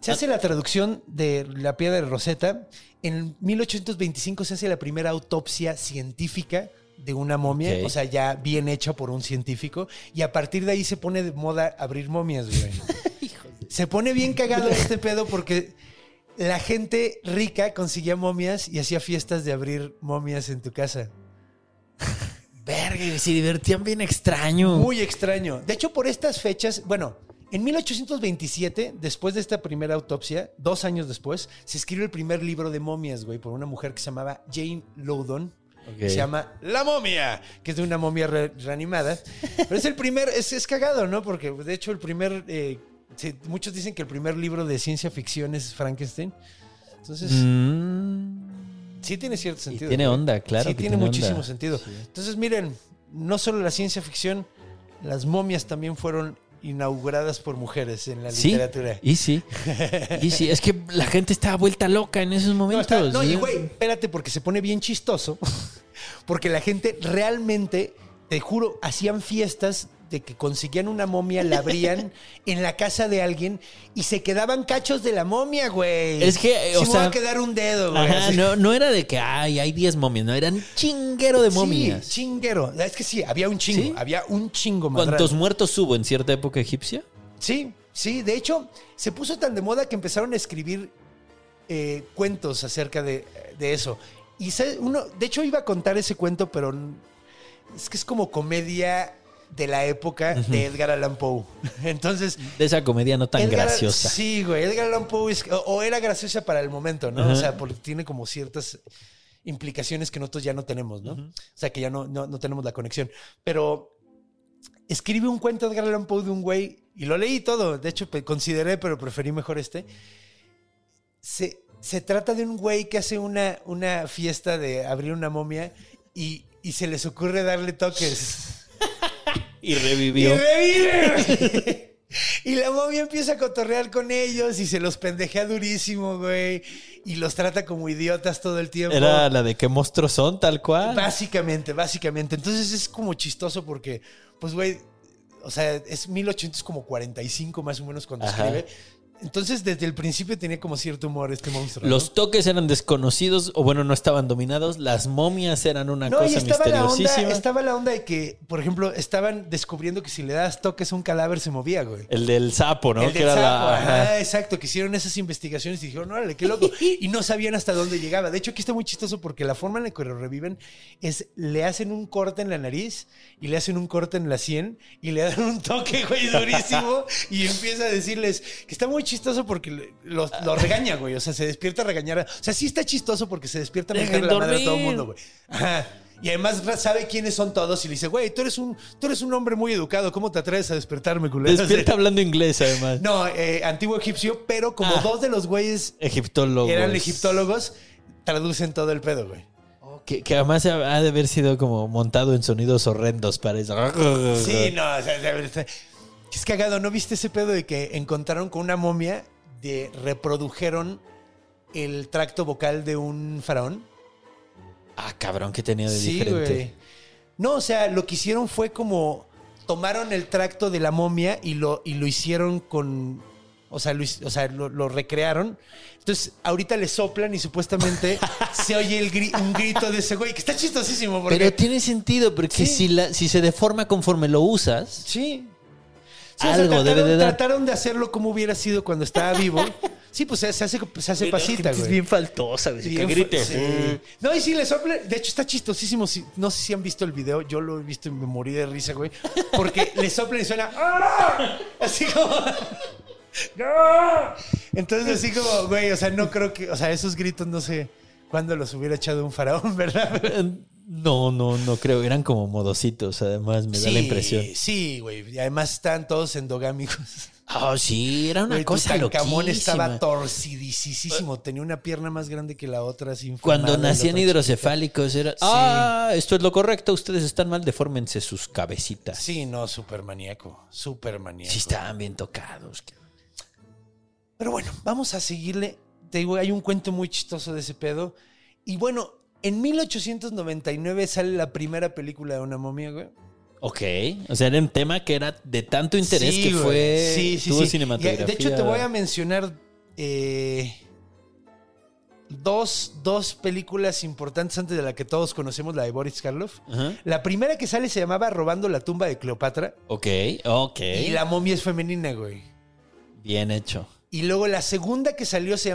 Se hace la traducción de la piedra de Rosetta. En 1825 se hace la primera autopsia científica de una momia, o sea, ya bien hecha por un científico. Y a partir de ahí se pone de moda abrir momias, güey. se pone bien cagado este pedo porque la gente rica conseguía momias y hacía fiestas de abrir momias en tu casa. Verga, se divertían bien extraño. Muy extraño. De hecho, por estas fechas, bueno, en 1827, después de esta primera autopsia, dos años después, se escribe el primer libro de momias, güey, por una mujer que se llamaba Jane Loudon. Se llama La momia, que es de una momia re- reanimada. Pero es el primer, es, es cagado, ¿no? Porque de hecho el primer, eh, se- muchos dicen que el primer libro de ciencia ficción es Frankenstein. Entonces, Mm. Sí tiene cierto Y sentido. tiene güey. onda, claro. Sí, que tiene, muchísimo onda. sentido. Entonces, miren, no solo la ciencia ficción, las momias también fueron inauguradas por mujeres en la Sí, literatura. y sí. Y sí, es que la gente estaba vuelta loca en esos No, momentos. está- no, y ¿sí? güey, espérate, porque se pone bien chistoso. Porque la gente realmente, te juro, hacían fiestas de que conseguían una momia, la abrían en la casa de alguien y se quedaban cachos de la momia, güey. Es que, Sí o me sea- va a quedar un dedo, güey. Ajá, no, no era de que ay, hay 10 momias, no, eran chinguero de momias. Sí, chinguero. Es que sí, había un chingo, ¿Sí? había un chingo más ¿Cuántos muertos hubo en cierta época egipcia? Sí, sí. De hecho, se puso tan de moda que empezaron a escribir eh, cuentos acerca de, de eso. Y uno, de hecho, iba a contar ese cuento, pero es que es como comedia de la época de Edgar Allan Poe. Entonces, De esa comedia no tan Edgar- graciosa. Sí, güey. Edgar Allan Poe es- o, o era graciosa para el momento, ¿no? O sea, porque tiene como ciertas implicaciones que nosotros ya no tenemos, ¿no? O sea, que ya no, no, no tenemos la conexión. Pero escribe un cuento Edgar Allan Poe de un güey, y lo leí todo, de hecho consideré, pero preferí mejor este. Se, se trata de un güey que hace una, una fiesta de abrir una momia y, y se les ocurre darle toques. Y Y revivió. revive. Y la momia empieza a cotorrear con ellos y se los pendejea durísimo, güey. Y los trata como idiotas todo el tiempo. Era la de qué monstruos son, tal cual. Básicamente, básicamente. Entonces es como chistoso porque, pues, güey, o sea, es 1845 más o menos cuando Ajá. escribe. Entonces, desde el principio tenía como cierto humor este monstruo. ¿no? Los toques eran desconocidos, o bueno, no estaban dominados. Las momias eran una No, y cosa estaba la, onda, misteriosísima. estaba la onda de que, por ejemplo, estaban descubriendo que si le das toques a un cadáver se movía, güey. El del sapo, ¿no? El que del era sapo, la. ajá. exacto, que hicieron esas investigaciones y dijeron, órale, qué loco. Y no sabían hasta dónde llegaba. De hecho, aquí está muy chistoso porque la forma en la que lo reviven es, le hacen un corte en la nariz y le hacen un corte en la sien y le dan un toque, güey, durísimo y empieza a decirles que está muy chistoso porque los regaña, güey. O sea, se despierta a regañar. a- o sea, sí está chistoso porque se despierta a mentarle la madre a todo el mundo, güey. Ajá. Y además sabe quiénes son todos y le dice, güey, tú eres un, tú eres un hombre muy educado, ¿cómo te atreves a despertarme, culero? Despierta hablando inglés, además. No, eh, antiguo egipcio, pero como Ah. dos de los güeyes Egiptólogos. eran egiptólogos, traducen todo el pedo, güey. Que, que además ha de haber sido como montado en sonidos horrendos para eso. Sí, no, o sea, es cagado, ¿no viste ese pedo de que encontraron con una momia de reprodujeron el tracto vocal de un faraón? Ah, cabrón, que tenía de Sí, diferente. No, o sea, lo que hicieron fue como tomaron el tracto de la momia y lo, y lo hicieron con. O sea, lo, o sea, lo, lo recrearon. Entonces, ahorita le soplan y supuestamente se oye el gri- un grito de ese güey, que está chistosísimo porque. Pero tiene sentido, porque Sí. si, la, si se deforma conforme lo usas, Sí. Sí, o sea, Algo debe trataron, de dar. trataron de hacerlo como hubiera sido cuando estaba vivo. Sí, pues se, se hace, se hace pasita, es güey. bien faltosa, güey, que grite. sí. No, y sí, le sopla. De hecho, está chistosísimo. Si- no sé si han visto el video. Yo lo he visto y me morí de risa, güey. Porque le soplan y suena. ¡Ah! Así como. ¡Ah! Entonces, así como, güey, o sea, no creo que. O sea, esos gritos no sé cuándo los hubiera echado un faraón, ¿verdad? No, no, no creo. Eran como modositos, además, me da la impresión. Sí, güey. Y además están todos endogámicos. Ah, sí, era una Güey, cosa Tutankamón loquísima. estaba torcidísimo. Tenía una pierna más grande que la otra. así Cuando nacían hidrocefálicos era, ah, esto es lo correcto, ustedes están mal, defórmense sus cabecitas. Sí, no, súper maníaco. Súper maníaco. Sí estaban bien tocados. Pero bueno, vamos a seguirle. Te digo, hay un cuento muy chistoso de ese pedo. Y bueno, en 1899 sale la primera película de una momia, güey. Ok, o sea, era un tema que era de tanto interés Sí, que güey. fue, Sí, sí, tuvo cinematografía. De hecho, te voy a mencionar eh, dos, dos películas importantes antes de la que todos conocemos, la de Boris Karloff. La primera que sale se llamaba Robando la tumba de Cleopatra. Ok, ok. Y la momia es femenina, güey. Bien hecho. Y luego la segunda que salió se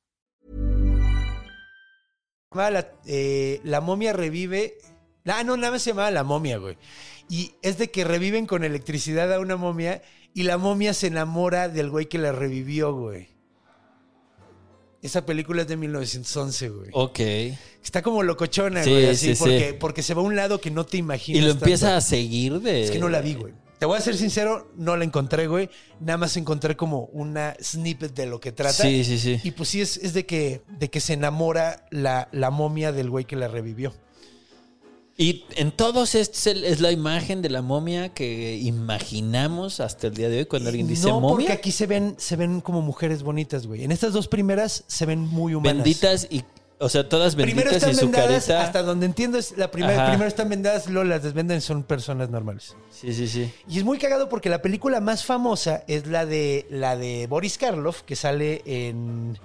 La, eh, La momia revive. Ah, no, nada más se llamaba La momia, güey. Y es de que reviven con electricidad a una momia y la momia se enamora del güey que la revivió, güey. Esa película es de 1911, güey. Ok. Está como locochona, Sí, güey, así, sí, sí. porque, porque se va a un lado que no te imaginas. Y lo tanto. empieza a seguir de... Es que no la vi, güey. Te voy a ser sincero, no la encontré, güey. Nada más encontré como una snippet de lo que trata. Sí, sí, sí. Y pues sí, es, es de, que, de que se enamora la, la momia del güey que la revivió. Y en todos es, es la imagen de la momia que imaginamos hasta el día de hoy cuando alguien dice no, porque momia. aquí se ven, se ven como mujeres bonitas, güey. En estas dos primeras se ven muy humanas. Benditas y... O sea, todas Primero benditas están y su vendadas, carita... hasta donde entiendo es la primera. Ajá. Primero están vendadas, luego las desvenden son personas normales. Sí, sí, sí. Y es muy cagado porque la película más famosa es la de la de Boris Karloff, que sale en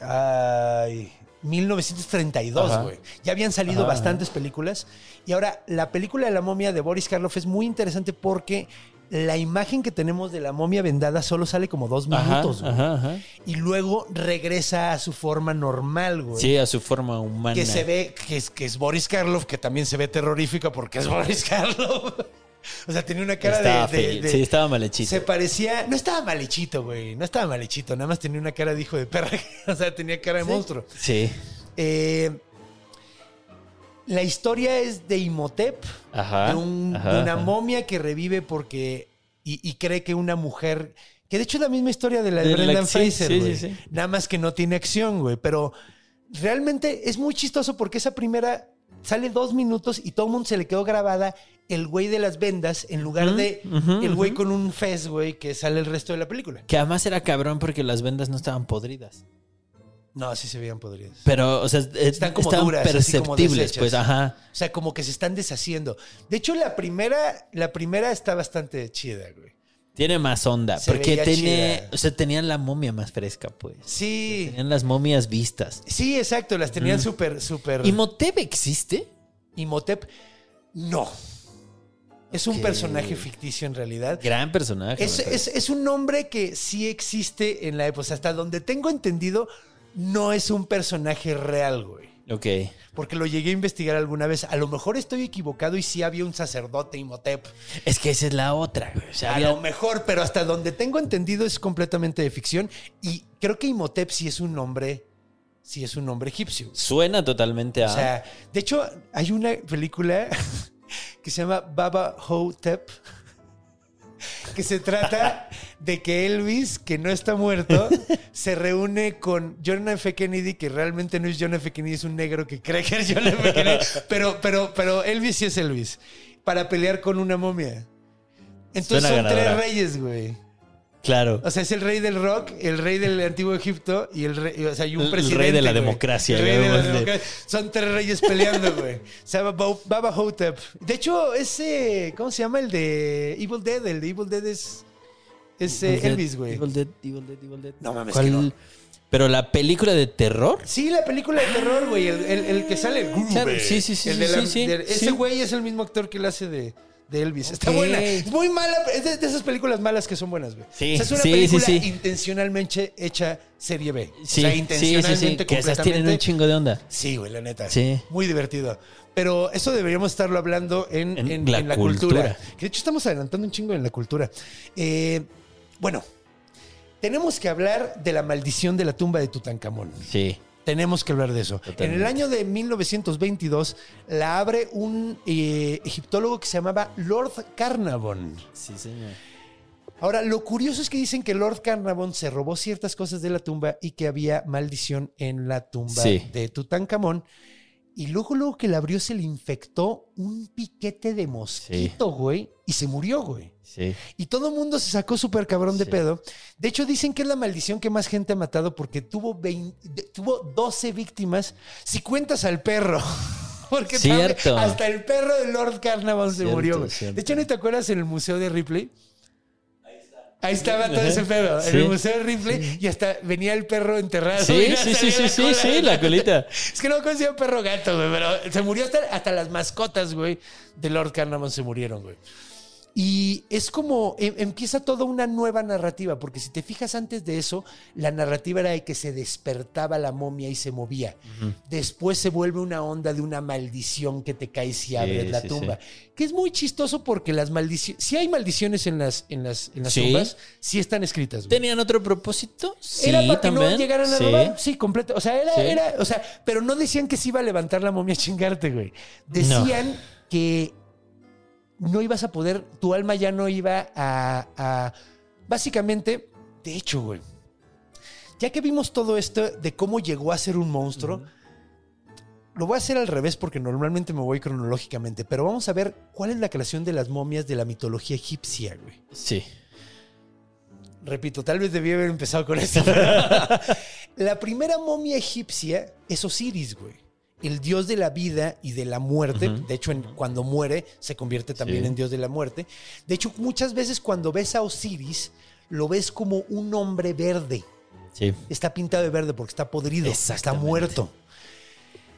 ay, 1932, Ajá. güey. Ya habían salido Ajá, bastantes películas. Y ahora, la película de la momia de Boris Karloff es muy interesante porque la imagen que tenemos de la momia vendada solo sale como dos Ajá, minutos, güey. ajá, ajá. Y luego regresa a su forma normal, güey. Sí, a su forma humana. Que se ve que es, que es Boris Karloff, que también se ve terrorífica porque es Boris Karloff. O sea, tenía una cara Estaba de, de- feo. de- Sí, estaba mal hechito. Se parecía. No estaba mal hechito, güey. No estaba mal hechito. Nada más tenía una cara de hijo de perra. O sea, tenía cara de monstruo. Sí. Eh, la historia es de Imhotep, Ajá. de, un- ajá, de una momia que revive porque. Y, y cree que una mujer. Que de hecho es la misma historia de la de De Brendan sí, Fraser, sí, güey. sí, sí. Nada más que no tiene acción, güey. Pero realmente es muy chistoso porque esa primera sale dos minutos y todo el mundo se le quedó grabada el güey de las vendas en lugar de el güey con un fez, güey, que sale el resto de la película. Que además era cabrón porque las vendas no estaban podridas. No, así se veían podridas. Pero, o sea, Están como duras, como perceptibles, pues, ajá. O sea, como que se están deshaciendo. De hecho, la primera, la primera está bastante chida, güey. Tiene más onda. Se porque tiene, chida. o sea, tenían la momia más fresca, pues. Sí. Tenían las momias vistas. Sí, exacto. Las tenían súper, súper. ¿Y Motep existe? Imhotep, no. Es un personaje ficticio en realidad. Gran personaje. Es, un nombre que sí existe en la época. O sea, hasta donde tengo entendido, no es un personaje real, güey. Ok. Porque lo llegué a investigar alguna vez. A lo mejor estoy equivocado y sí había un sacerdote Imhotep. Es que esa es la otra, güey. O sea, A había- lo mejor, pero hasta donde tengo entendido es completamente de ficción. Y creo que Imhotep sí es un nombre, sí es un nombre egipcio. Suena totalmente a. O sea, de hecho, hay una película que se llama Baba Hotep, que se trata de que Elvis, que no está muerto, se reúne con John F. Kennedy, que realmente no es John F. Kennedy, es un negro que cree que es John F. Kennedy, pero, pero, pero Elvis sí es Elvis, para pelear con una momia. Entonces Suena son tres reyes, güey. Claro. O sea, es el rey del rock, el rey del antiguo Egipto y el rey, o sea, y un El- el presidente. rey de la güey. democracia, El rey de la democracia. Son tres reyes peleando, güey. Se llama Baba Hotep. De hecho, ese, ¿cómo se llama el de Evil Dead? El de Evil Dead es Es eh, Evil Elvis, güey. Evil Dead, Evil Dead, Evil Dead. No mames, ¿Cuál? que no. Pero la película de terror. Sí, la película de terror, güey. El, el- el que sale. Claro, sí, sí, sí, El de sí, la- sí, sí. de- ese Sí. güey es el mismo actor que le hace de, de Elvis. Está buena. Es muy mala. Es de, de esas películas malas que son buenas, güey. Sí, O sea, es una sí, película sí, intencionalmente hecha serie B. Sí, o sea, intencionalmente, Que esas tienen un chingo de onda. Sí, güey, la neta. Sí. Muy divertido. Pero eso deberíamos estarlo hablando en, En en- la en la cultura. cultura. Que de hecho estamos adelantando un chingo en la cultura. Eh, bueno, tenemos que hablar de la maldición de la tumba de Tutankamón. Sí. Tenemos que hablar de eso. Totalmente. En el año de 1922 la abre un eh, egiptólogo que se llamaba Lord Carnarvon. Sí, señor. Ahora, lo curioso es que dicen que Lord Carnarvon se robó ciertas cosas de la tumba y que había maldición en la tumba Sí. de Tutankamón. Y luego, luego que la abrió, se le infectó un piquete de mosquito, güey, y se murió, güey. Sí. Y todo el mundo se sacó súper cabrón de Sí. pedo. De hecho, dicen que es la maldición que más gente ha matado porque tuvo, 20 de- tuvo 12 víctimas si cuentas al perro. Porque Cierto. hasta el perro de Lord Carnarvon se Cierto, murió. cierto. De hecho, ¿no te acuerdas en el museo de Ripley? Ahí estaba todo ese pedo. En el museo de Ripley y hasta venía el perro enterrado. Sí, sí, sí, sí, la sí, sí, la colita. Es que no conocía perro gato, güey, pero se murió hasta, hasta las mascotas, güey, de Lord Carnarvon se murieron, güey. Y es como em- empieza toda una nueva narrativa, porque si te fijas antes de eso, la narrativa era de que se despertaba la momia y se movía. Después se vuelve una onda de una maldición que te cae si abres la sí, tumba. Que es muy chistoso porque las maldiciones, si hay maldiciones en las, en las, en las tumbas, sí están escritas. güey. ¿Tenían otro propósito? Sí, Era para que no llegaran a sí. robar. Sí, completo. O sea, era, era, o sea, pero no decían que se iba a levantar la momia a chingarte, güey. Decían que no ibas a poder, tu alma ya no iba a, a- básicamente, de hecho, güey. Ya que vimos todo esto de cómo llegó a ser un monstruo, lo voy a hacer al revés porque normalmente me voy cronológicamente, pero vamos a ver cuál es la creación de las momias de la mitología egipcia, güey. Sí. Repito, tal vez debí haber empezado con esto. la primera momia egipcia es Osiris, güey. El dios de la vida y de la muerte. De hecho, en- cuando muere, se convierte también Sí. en dios de la muerte. De hecho, muchas veces cuando ves a Osiris, lo ves como un hombre verde. Sí. Está pintado de verde porque está podrido, está muerto.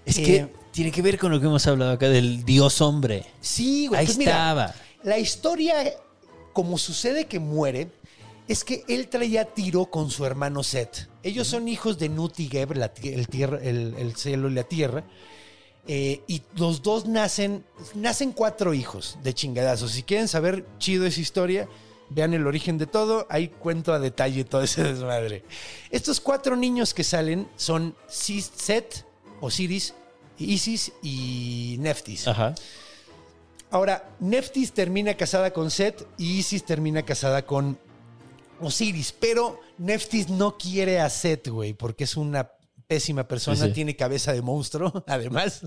Es Eh, que tiene que ver con lo que hemos hablado acá del dios hombre. Sí, güey. Ahí pues mira, estaba. La historia, como sucede que muere, es que él traía tiro con su hermano Set. Ellos son hijos de Nut y Geb, la el, tierra, el, el cielo y la tierra. Eh, y los dos nacen, nacen cuatro hijos de chingadazos. Si quieren saber chido esa historia, vean el origen de todo. Ahí cuento a detalle todo ese desmadre. Estos cuatro niños que salen son Sis- Set, Osiris, Isis y Neftis. Ajá. Ahora, Neftis termina casada con Set y Isis termina casada con Osiris, pero Neftis no quiere a Set, güey, porque es una pésima persona, Sí, sí. tiene cabeza de monstruo, además,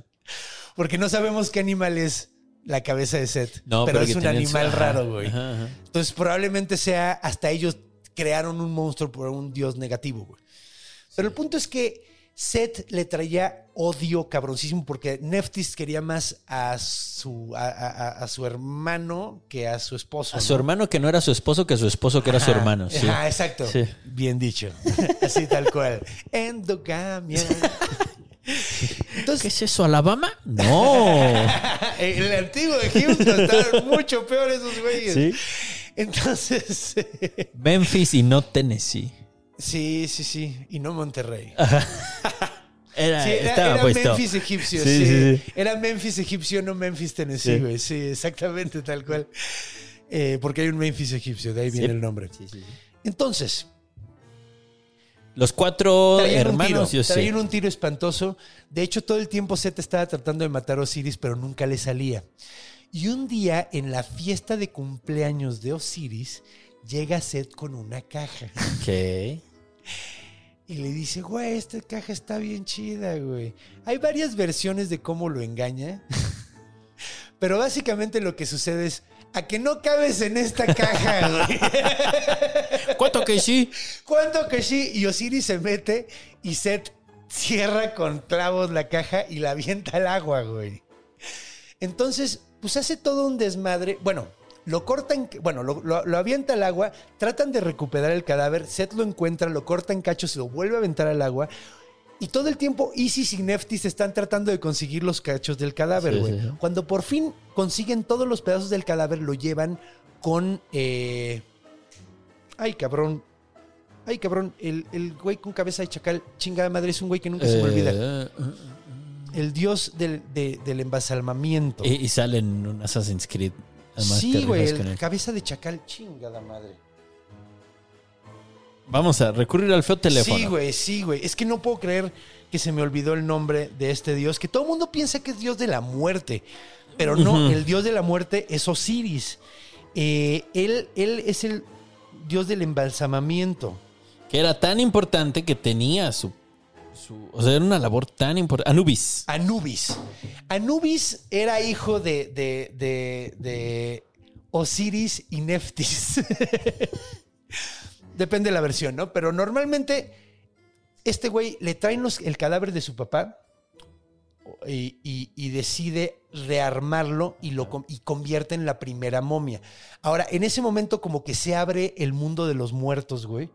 porque no sabemos qué animal es la cabeza de Set, No, pero, pero es un su- animal raro, güey. ajá, ajá. Entonces probablemente sea, hasta ellos crearon un monstruo por un dios negativo, güey. Pero el punto es que Seth le traía odio cabroncísimo porque Neftis quería más a su, a, a- a su hermano que a su esposo. A su ¿no? hermano que no era su esposo, que a su esposo que era su hermano. Sí. ajá, exacto. Sí. Bien dicho. Así tal cual. Endogamia. ¿Qué Entonces, es eso, Alabama? No. el antiguo Egipto estaban mucho peor esos güeyes. Sí. Entonces, Memphis y no Tennessee. Sí, sí, sí. Y no Monterrey. Era, Sí, era, estaba era puesto. Memphis egipcio, Sí, sí, sí, sí. Era Memphis egipcio, no Memphis Tennessee, güey. Sí. exactamente tal cual. Eh, porque hay un Memphis egipcio, de ahí viene el nombre. Sí, sí, sí. Entonces, Los cuatro traían hermanos, un tiro, traían un tiro espantoso. De hecho, todo el tiempo Seth estaba tratando de matar a Osiris, pero nunca le salía. Y un día, en la fiesta de cumpleaños de Osiris, llega Seth con una caja. Ok. Y le dice, güey, esta caja está bien chida, güey. Hay varias versiones de cómo lo engaña. Pero básicamente lo que sucede es, a que no cabes en esta caja, güey. ¿Cuánto que sí? ¿Cuánto que sí? Y Osiris se mete y Seth cierra con clavos la caja y la avienta al agua, güey. Entonces, pues hace todo un desmadre. Bueno, Lo cortan, bueno, lo, lo- lo avienta al agua, tratan de recuperar el cadáver, Seth lo encuentra, lo corta en cachos y lo vuelve a aventar al agua. Y todo el tiempo Isis y Neftis están tratando de conseguir los cachos del cadáver, güey. sí, sí. Cuando por fin consiguen todos los pedazos del cadáver, lo llevan con... eh, Ay, cabrón. Ay, cabrón. El, el güey con cabeza de chacal, chingada madre, es un güey que nunca se me olvida. Eh, El dios del, de- del embalsamamiento. y, y sale en un Assassin's Creed. Además, sí, güey, el cabeza de chacal, chingada madre. Vamos a recurrir al feo teléfono. Sí, güey, sí, güey. Es que no puedo creer que se me olvidó el nombre de este dios, que todo el mundo piensa que es dios de la muerte, pero no, el dios de la muerte es Osiris. Eh, él, él es el dios del embalsamamiento. Que era tan importante que tenía su, su- O sea, era una labor tan importante. Anubis. Anubis. Anubis era hijo de, de, de, Osiris y Neftis. Depende de la versión, ¿no? Pero normalmente este güey le traen los- el cadáver de su papá y, y- y decide rearmarlo y lo y convierte en la primera momia. Ahora, en ese momento como que se abre el mundo de los muertos, güey.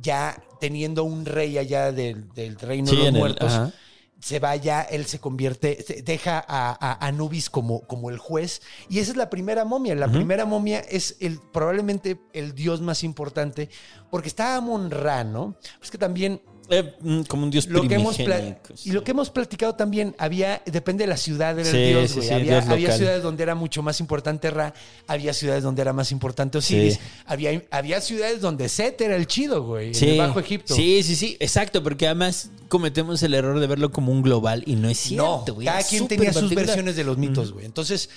Ya teniendo un rey allá del, del reino Sí, de los el- muertos ajá. se vaya, él se convierte, se- deja a, a Anubis como, como el juez. Y esa es la primera momia. La primera momia es el, probablemente el dios más importante, porque está Amon-Ra, ¿no? Es que también Eh, mm, como un dios lo que hemos pla- primigénico, sí. y lo que hemos platicado también había depende de la ciudad del Sí, dios güey. sí, había, dios había ciudades donde era mucho más importante Ra había ciudades donde era más importante Osiris había, había ciudades donde Set era el chido güey en el Bajo Egipto Sí, sí, sí, exacto, porque además cometemos el error de verlo como un global y no es cierto, No, güey. cada quien tenía sus particular. versiones de los mitos, güey. Entonces,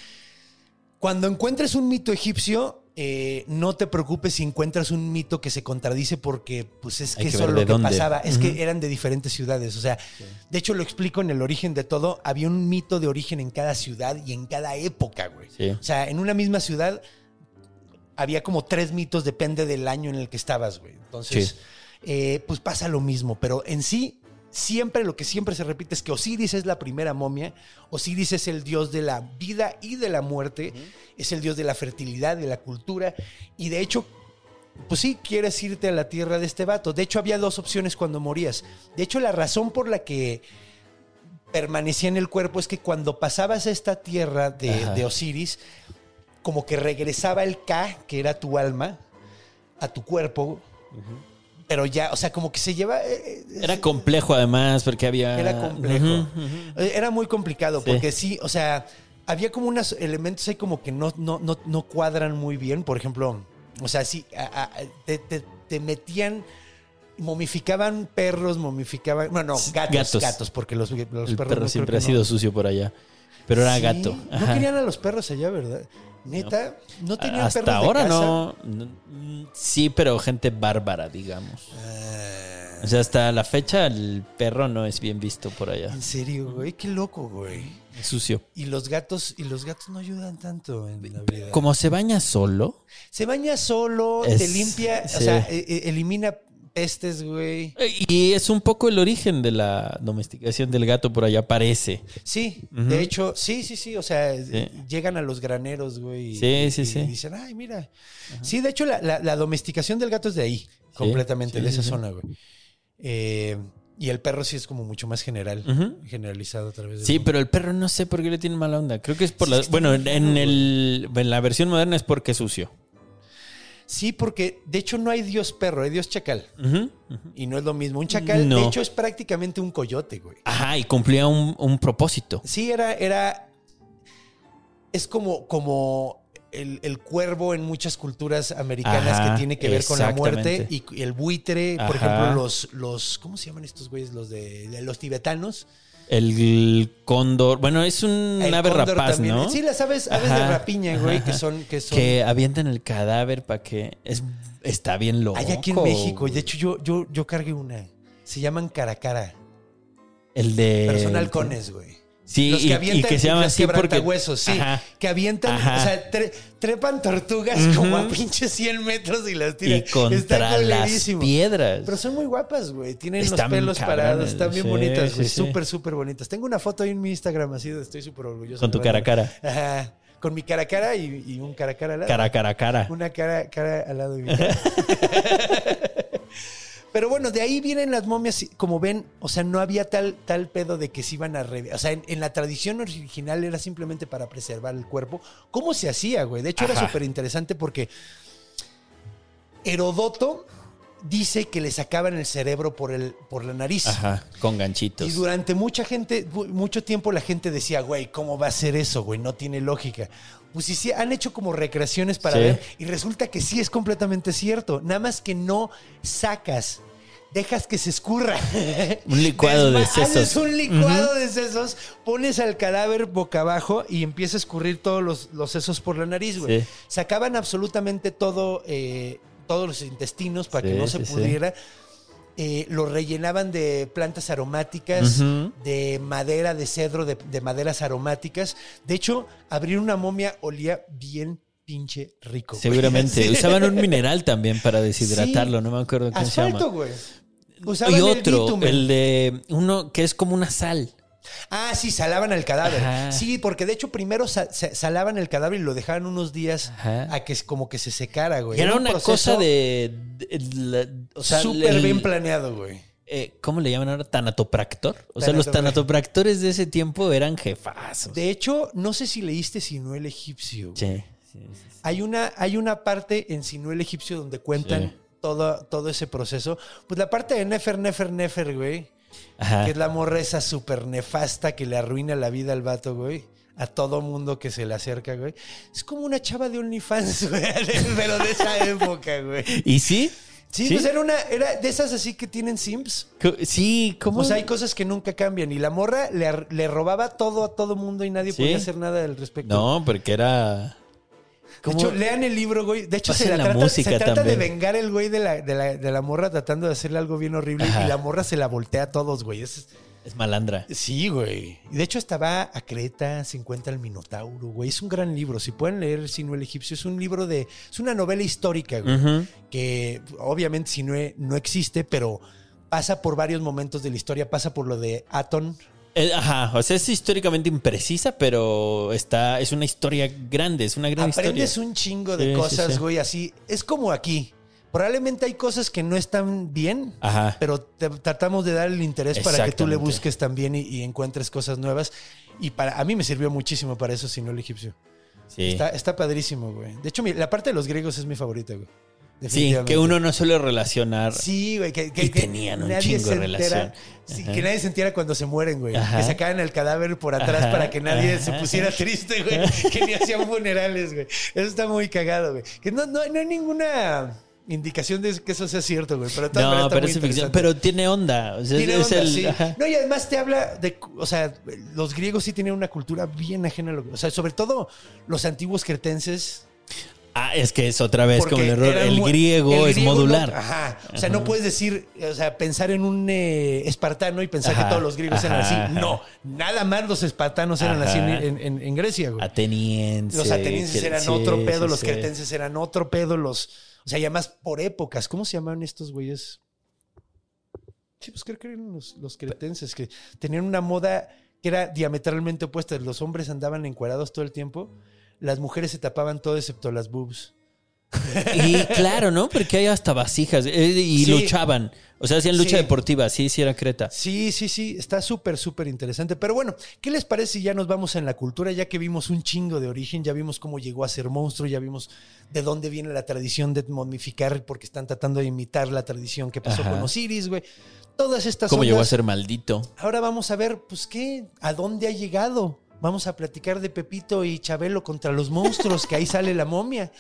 cuando encuentres un mito egipcio, eh, no te preocupes si encuentras un mito que se contradice porque pues es que que eso es lo que dónde. pasaba. Es que eran de diferentes ciudades. O sea, de hecho lo explico en el origen de todo. Había un mito de origen en cada ciudad y en cada época, güey. Sí. O sea, en una misma ciudad había como tres mitos, depende del año en el que estabas, güey. Entonces, Sí. eh, pues pasa lo mismo. Pero en sí, siempre lo que siempre se repite es que Osiris es la primera momia. Osiris es el dios de la vida y de la muerte. Es el dios de la fertilidad, de la cultura. Y de hecho, pues sí, quieres irte a la tierra de este vato. De hecho, había dos opciones cuando morías. De hecho, la razón por la que permanecía en el cuerpo es que cuando pasabas a esta tierra de, Osiris, como que regresaba el Ka, que era tu alma, a tu cuerpo. Pero ya, o sea, como que se lleva... eh, eh, Era complejo además, porque había... era complejo. Eh, Era muy complicado, Sí. porque sí, o sea, había como unos elementos ahí como que no, no, no, no cuadran muy bien. Por ejemplo, o sea, sí, a- a- te, te- te metían, momificaban perros, momificaban. Bueno, no, gatos, Gatos. gatos, porque los, los El perros. perro siempre ha sido sucio por allá. Pero era Sí, gato. No querían a los perros allá, ¿verdad? Neta, no, tenían Hasta perros de ahora casa? no, no- mm, Sí, pero gente bárbara, digamos. Ah, O sea, hasta la fecha el perro no es bien visto por allá. en serio, güey, qué loco, güey. Es sucio. Y los gatos, y los gatos no ayudan tanto en la vida. Como se baña solo. Se baña solo, Es- te limpia, o sea, e- e- elimina pestes, güey. Y es un poco el origen de la domesticación del gato por allá, parece. Sí, de hecho, sí, sí, sí, o sea, Sí. llegan a los graneros, güey. y- Sí, sí, y sí. dicen, ay, mira. Sí, de hecho, la, la- la domesticación del gato es de ahí, completamente, sí, de sí, esa sí. zona, güey. Eh, y el perro sí es como mucho más general, generalizado a través de... Sí, pero el perro no sé por qué le tiene mala onda. Creo que es por Sí, la. Bueno, en, el, en la versión moderna es porque es sucio. Sí, porque de hecho no hay dios perro, hay dios chacal. Y no es lo mismo. Un chacal, No. de hecho, es prácticamente un coyote, güey. Ajá, y cumplía un, un propósito. Sí, era, era. Es como, como el, el cuervo en muchas culturas americanas Ajá, que tiene que ver con la muerte. Y el buitre, por ejemplo, los, los. ¿Cómo se llaman estos güeyes? Los de, de los tibetanos. El cóndor. Bueno, es un El ave rapaz, también. ¿no? Sí, las aves, aves de rapiña, güey, que son. Que, son Que avientan el cadáver para que. Es, está bien loco. hay aquí en México. Y de hecho, yo, yo, yo cargué una. Se llaman caracara. El de. Pero son halcones, güey. Sí, los y, que y avientan que se llaman los así porque. quebrantahuesos, sí. Ajá. Que avientan, Ajá. o sea, tre- trepan tortugas como a pinches 100 metros y las tiran. Y contra Está las piedras. Pero son muy guapas, güey. Tienen Están los pelos cabrones, parados. Están bien sí, bonitas, güey. sí, sí. Súper, súper bonitas. Tengo una foto ahí en mi Instagram así de estoy súper orgulloso. Con tu cara a cara. Ajá. con mi cara a cara y, y un cara a cara al lado. Cara, cara, cara. Una cara, cara al lado de mi cara. Pero bueno, de ahí vienen las momias, como ven, o sea, no había tal, tal pedo de que se iban a... re- O sea, en, en la tradición original era simplemente para preservar el cuerpo. ¿Cómo se hacía, güey? De hecho, era súper interesante porque Herodoto dice que le sacaban el cerebro por, el, por la nariz. Ajá, con ganchitos. Y durante mucha gente, mucho tiempo la gente decía, güey, ¿cómo va a ser eso, güey? No tiene lógica. Pues sí, sí, han hecho como recreaciones para Sí. ver y resulta que sí es completamente cierto. Nada más que no sacas, dejas que se escurra. Un licuado de Haces sesos. un licuado de sesos, pones al cadáver boca abajo y empieza a escurrir todos los, los sesos por la nariz, güey. Sí. Sacaban absolutamente todo, eh, todos los intestinos para que no se sí, pudriera. Eh, lo rellenaban de plantas aromáticas, de madera, de cedro, de, de maderas aromáticas. De hecho, abrir una momia olía bien pinche rico. güey. Seguramente. Sí. Usaban un mineral también para deshidratarlo, Sí. no me acuerdo cómo se llama. Güey. Usaban Y otro, el de uno que es como una sal. Ah, sí, salaban el cadáver. Ajá. Sí, porque de hecho primero sa- sa- salaban el cadáver y lo dejaban unos días Ajá. a que es como que se secara, güey. Y era un una cosa de, de- la- o sea, súper el- bien planeado, güey. eh, ¿Cómo le llaman ahora? Tanatopractor. O sea, los Tanatoprac- tanatopractores de ese tiempo eran jefazos. De hecho, no sé si leíste Sinuel Egipcio. Sí, sí, sí. Hay una, hay una parte en Sinuel Egipcio donde cuentan todo, todo ese proceso. Pues la parte de Nefer, Nefer, Nefer, güey. Ajá. Que es la morra esa súper nefasta que le arruina la vida al vato, güey. A todo mundo que se le acerca, güey. Es como una chava de OnlyFans, güey. Pero de esa época, güey. ¿Y sí? Sí, pues era una, era de esas así que tienen Sims. Sí, ¿cómo? O sea, hay cosas que nunca cambian. Y la morra le, le robaba todo a todo mundo y nadie ¿Sí? podía hacer nada al respecto. No, porque era... De ¿Cómo? hecho, lean el libro, güey. De hecho, se, Pasen la la trata, música se trata de vengar el güey de la, de, la, de la morra tratando de hacerle algo bien horrible. Ajá. Y la morra se la voltea a todos, güey. Es- Es malandra. sí, güey. Y de hecho, estaba a Creta, se encuentra el Minotauro, güey. Es un gran libro. Si pueden leer Sino el Egipcio, es un libro de. Es una novela histórica, güey. Que obviamente Sinue no existe, pero pasa por varios momentos de la historia. Pasa por lo de Aton. Eh, Ajá, o sea, es históricamente imprecisa, pero está, es una historia grande, es una gran Aprendes historia. un chingo de Sí, cosas, sí. güey, así. Es como aquí. Probablemente hay cosas que no están bien, Ajá. pero te- tratamos de dar el interés para que tú le busques también y, y encuentres cosas nuevas. Y para a mí me sirvió muchísimo para eso, si no el egipcio. Sí. Está, está padrísimo, güey. De hecho, mi- la parte de los griegos es mi favorita, güey. Sí, que uno no suele relacionar. Sí, güey. Que, que- Y que tenían un chingo de relación. sí, que nadie se entera cuando se mueren, güey. Ajá. Que sacaban el cadáver por atrás Ajá, para que nadie se pusiera triste, güey. Que ni hacían funerales, güey. Eso está muy cagado, güey. Que no, no, no hay ninguna indicación de que eso sea cierto, güey. Pero maneras No, está pero muy es ficción. Pero tiene onda. O sea, Tiene es onda, el. sí. No, y además te habla de, o sea, los griegos sí tenían una cultura bien ajena a lo que, o sea, sobre todo los antiguos cretenses. Ah, es que es otra vez como el error. El griego, el es modular. no- ajá. O sea, no puedes decir, o sea, pensar en un eh, espartano y pensar Ajá, que todos los griegos eran así. No, nada más los espartanos eran así en, Grecia, güey. Ateniense. Los atenienses eran otro pedo, los cretenses eran otro pedo, los. O sea, y además por épocas. ¿Cómo se llamaban estos güeyes? Sí, pues creo que eran los, los cretenses, que tenían una moda que era diametralmente opuesta. Los hombres andaban encuadrados todo el tiempo, las mujeres se tapaban todo excepto las boobs. Y claro, ¿no? Porque hay hasta vasijas. eh, y Sí. luchaban. O sea, hacían lucha Sí. deportiva. Sí, sí, era Creta. Sí, sí, sí, está súper, súper interesante. Pero bueno, ¿qué les parece si ya nos vamos en la cultura? Ya que vimos un chingo de origen, ya vimos cómo llegó a ser monstruo, ya vimos de dónde viene la tradición de momificar, porque están tratando de imitar la tradición que pasó Ajá. con Osiris, güey. Todas estas ¿Cómo llegó a ser maldito? Ahora vamos a ver, pues, ¿qué? ¿A dónde ha llegado? Vamos a platicar de Pepito y Chabelo contra los monstruos, que ahí sale la momia.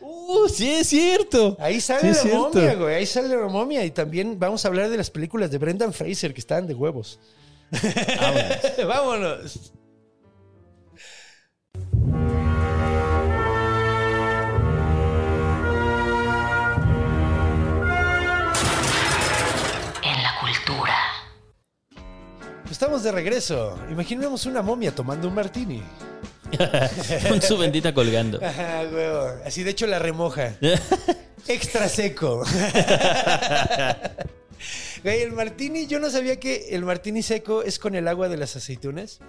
¡Uh, sí es cierto! Ahí sale Sí, la cierto. momia, güey. Ahí sale la momia. Y también vamos a hablar de las películas de Brendan Fraser, que estaban de huevos. Vámonos. Vámonos. En la cultura. Estamos de regreso. Imaginemos una momia tomando un martini. Con su bendita colgando. Ajá, huevo. Así de hecho la remoja. Extra seco. Güey, el martini, yo no sabía que el martini seco es con el agua de las aceitunas.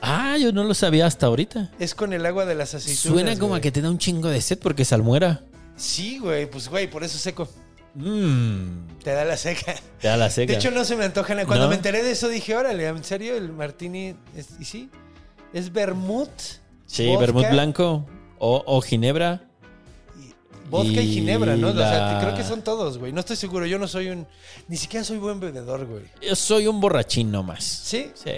Ah, yo no lo sabía hasta ahorita. Es con el agua de las aceitunas. Suena como güey. a que te da un chingo de sed porque salmuera. Sí, güey, pues güey, por eso seco. Mmm. Te da la seca. Te da la seca. De hecho, no se me antoja nada. Cuando ¿No? me enteré de eso dije, órale, ¿en serio el martini? Es, ¿Y sí? ¿Es vermut? sí, vodka vermut blanco o, o ginebra. y- Vodka y, Y ginebra, ¿no? O sea, creo que son todos, güey. No estoy seguro. Yo no soy un... Ni siquiera soy buen bebedor, güey. Yo soy un borrachín nomás. ¿Sí? Sí.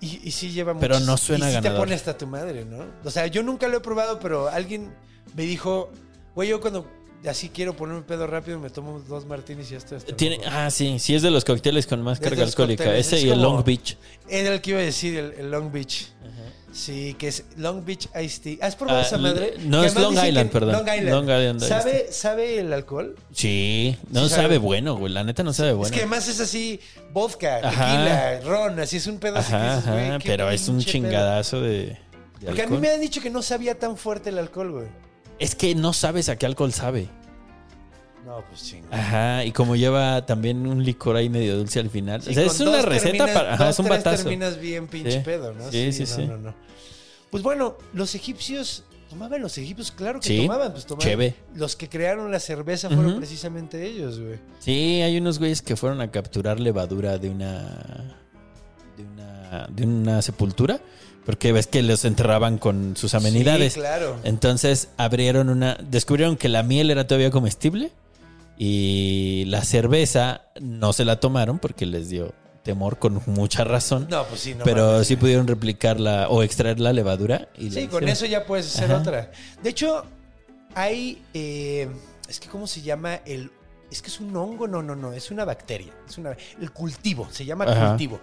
Y, y sí lleva Pero muchos- no suena y sí te ganador. pone hasta tu madre, ¿no? O sea, yo nunca lo he probado, pero alguien me dijo, güey, yo cuando así quiero ponerme pedo rápido me tomo dos martinis y hasta Tiene, loco". ah, sí, sí es de los cócteles con más carga alcohólica. Ese es y el Long Beach. Era el que iba a decir, el, el Long Beach. Sí, que es Long Beach Iced Tea. ¿Has probado Ah, esa madre? no, Que es Long Island, que- perdón. Long Island. Long Island Iced ¿Sabe, ¿Sabe el alcohol? Sí, no Sí sabe, sabe. bueno, güey. La neta no sabe bueno. Es que además es así, vodka, Ajá. tequila, ron, así es un pedo así que Ajá, dices, güey, pero es un pedo. chingadazo de, de Porque a mí me han dicho que no sabía tan fuerte el alcohol, güey. Es que no sabes a qué alcohol sabe. No, pues chingón. Ajá, y como lleva también un licor ahí medio dulce al final. Sí, o sea, es una receta terminas- para. Ajá, dos, es un tres batazo. terminas bien pinche Sí. pedo, ¿no? Sí, sí, no, sí. no, no. Pues bueno, los egipcios tomaban los egipcios, claro que Sí, tomaban, pues tomaban. cheve. Los que crearon la cerveza fueron precisamente ellos, güey. Sí, hay unos güeyes que fueron a capturar levadura de una. de una. de una sepultura. Porque ves que los enterraban con sus amenidades. Sí, claro. Entonces abrieron una. Descubrieron que la miel era todavía comestible. Y la cerveza no se la tomaron porque les dio temor con mucha razón. No, pues sí, no. pero mames, sí pudieron replicarla o extraer la levadura. Y la Sí, con eso ya puedes hacer Ajá. otra. De hecho, hay. eh, es que, ¿cómo se llama? El. Es que es un hongo, no, no, no, es una bacteria. Es una, el cultivo, se llama Ajá. cultivo.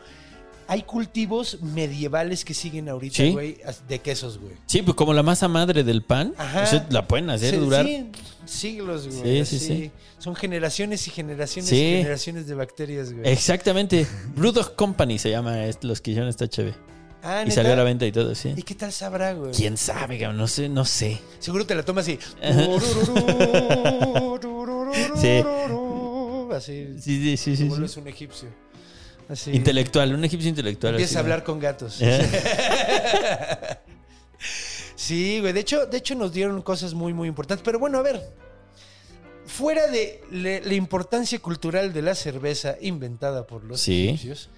Hay cultivos medievales que siguen ahorita, güey, de quesos, güey. Sí, pues como la masa madre del pan, Ajá. la pueden hacer Sí, durar. sí, siglos, güey. Sí, sí, sí. Son generaciones y generaciones y generaciones de bacterias, güey. Exactamente. Brewdog Company se llama es- los que hicieron esta cheve. Ah, Y salió a la venta y todo, sí. ¿Y qué tal sabrá, güey? ¿Quién sabe? cabrón? No sé, no sé. Seguro te la tomas así. Sí. Así. Sí, sí, sí, te sí. vuelves sí. un egipcio. Así. Intelectual, un egipcio intelectual. Empiezas así, a ¿no? hablar con gatos. Eh. Sí, güey. De hecho, de hecho, nos dieron cosas muy, muy importantes. Pero bueno, a ver. Fuera de le- la importancia cultural de la cerveza inventada por los Sí. egipcios,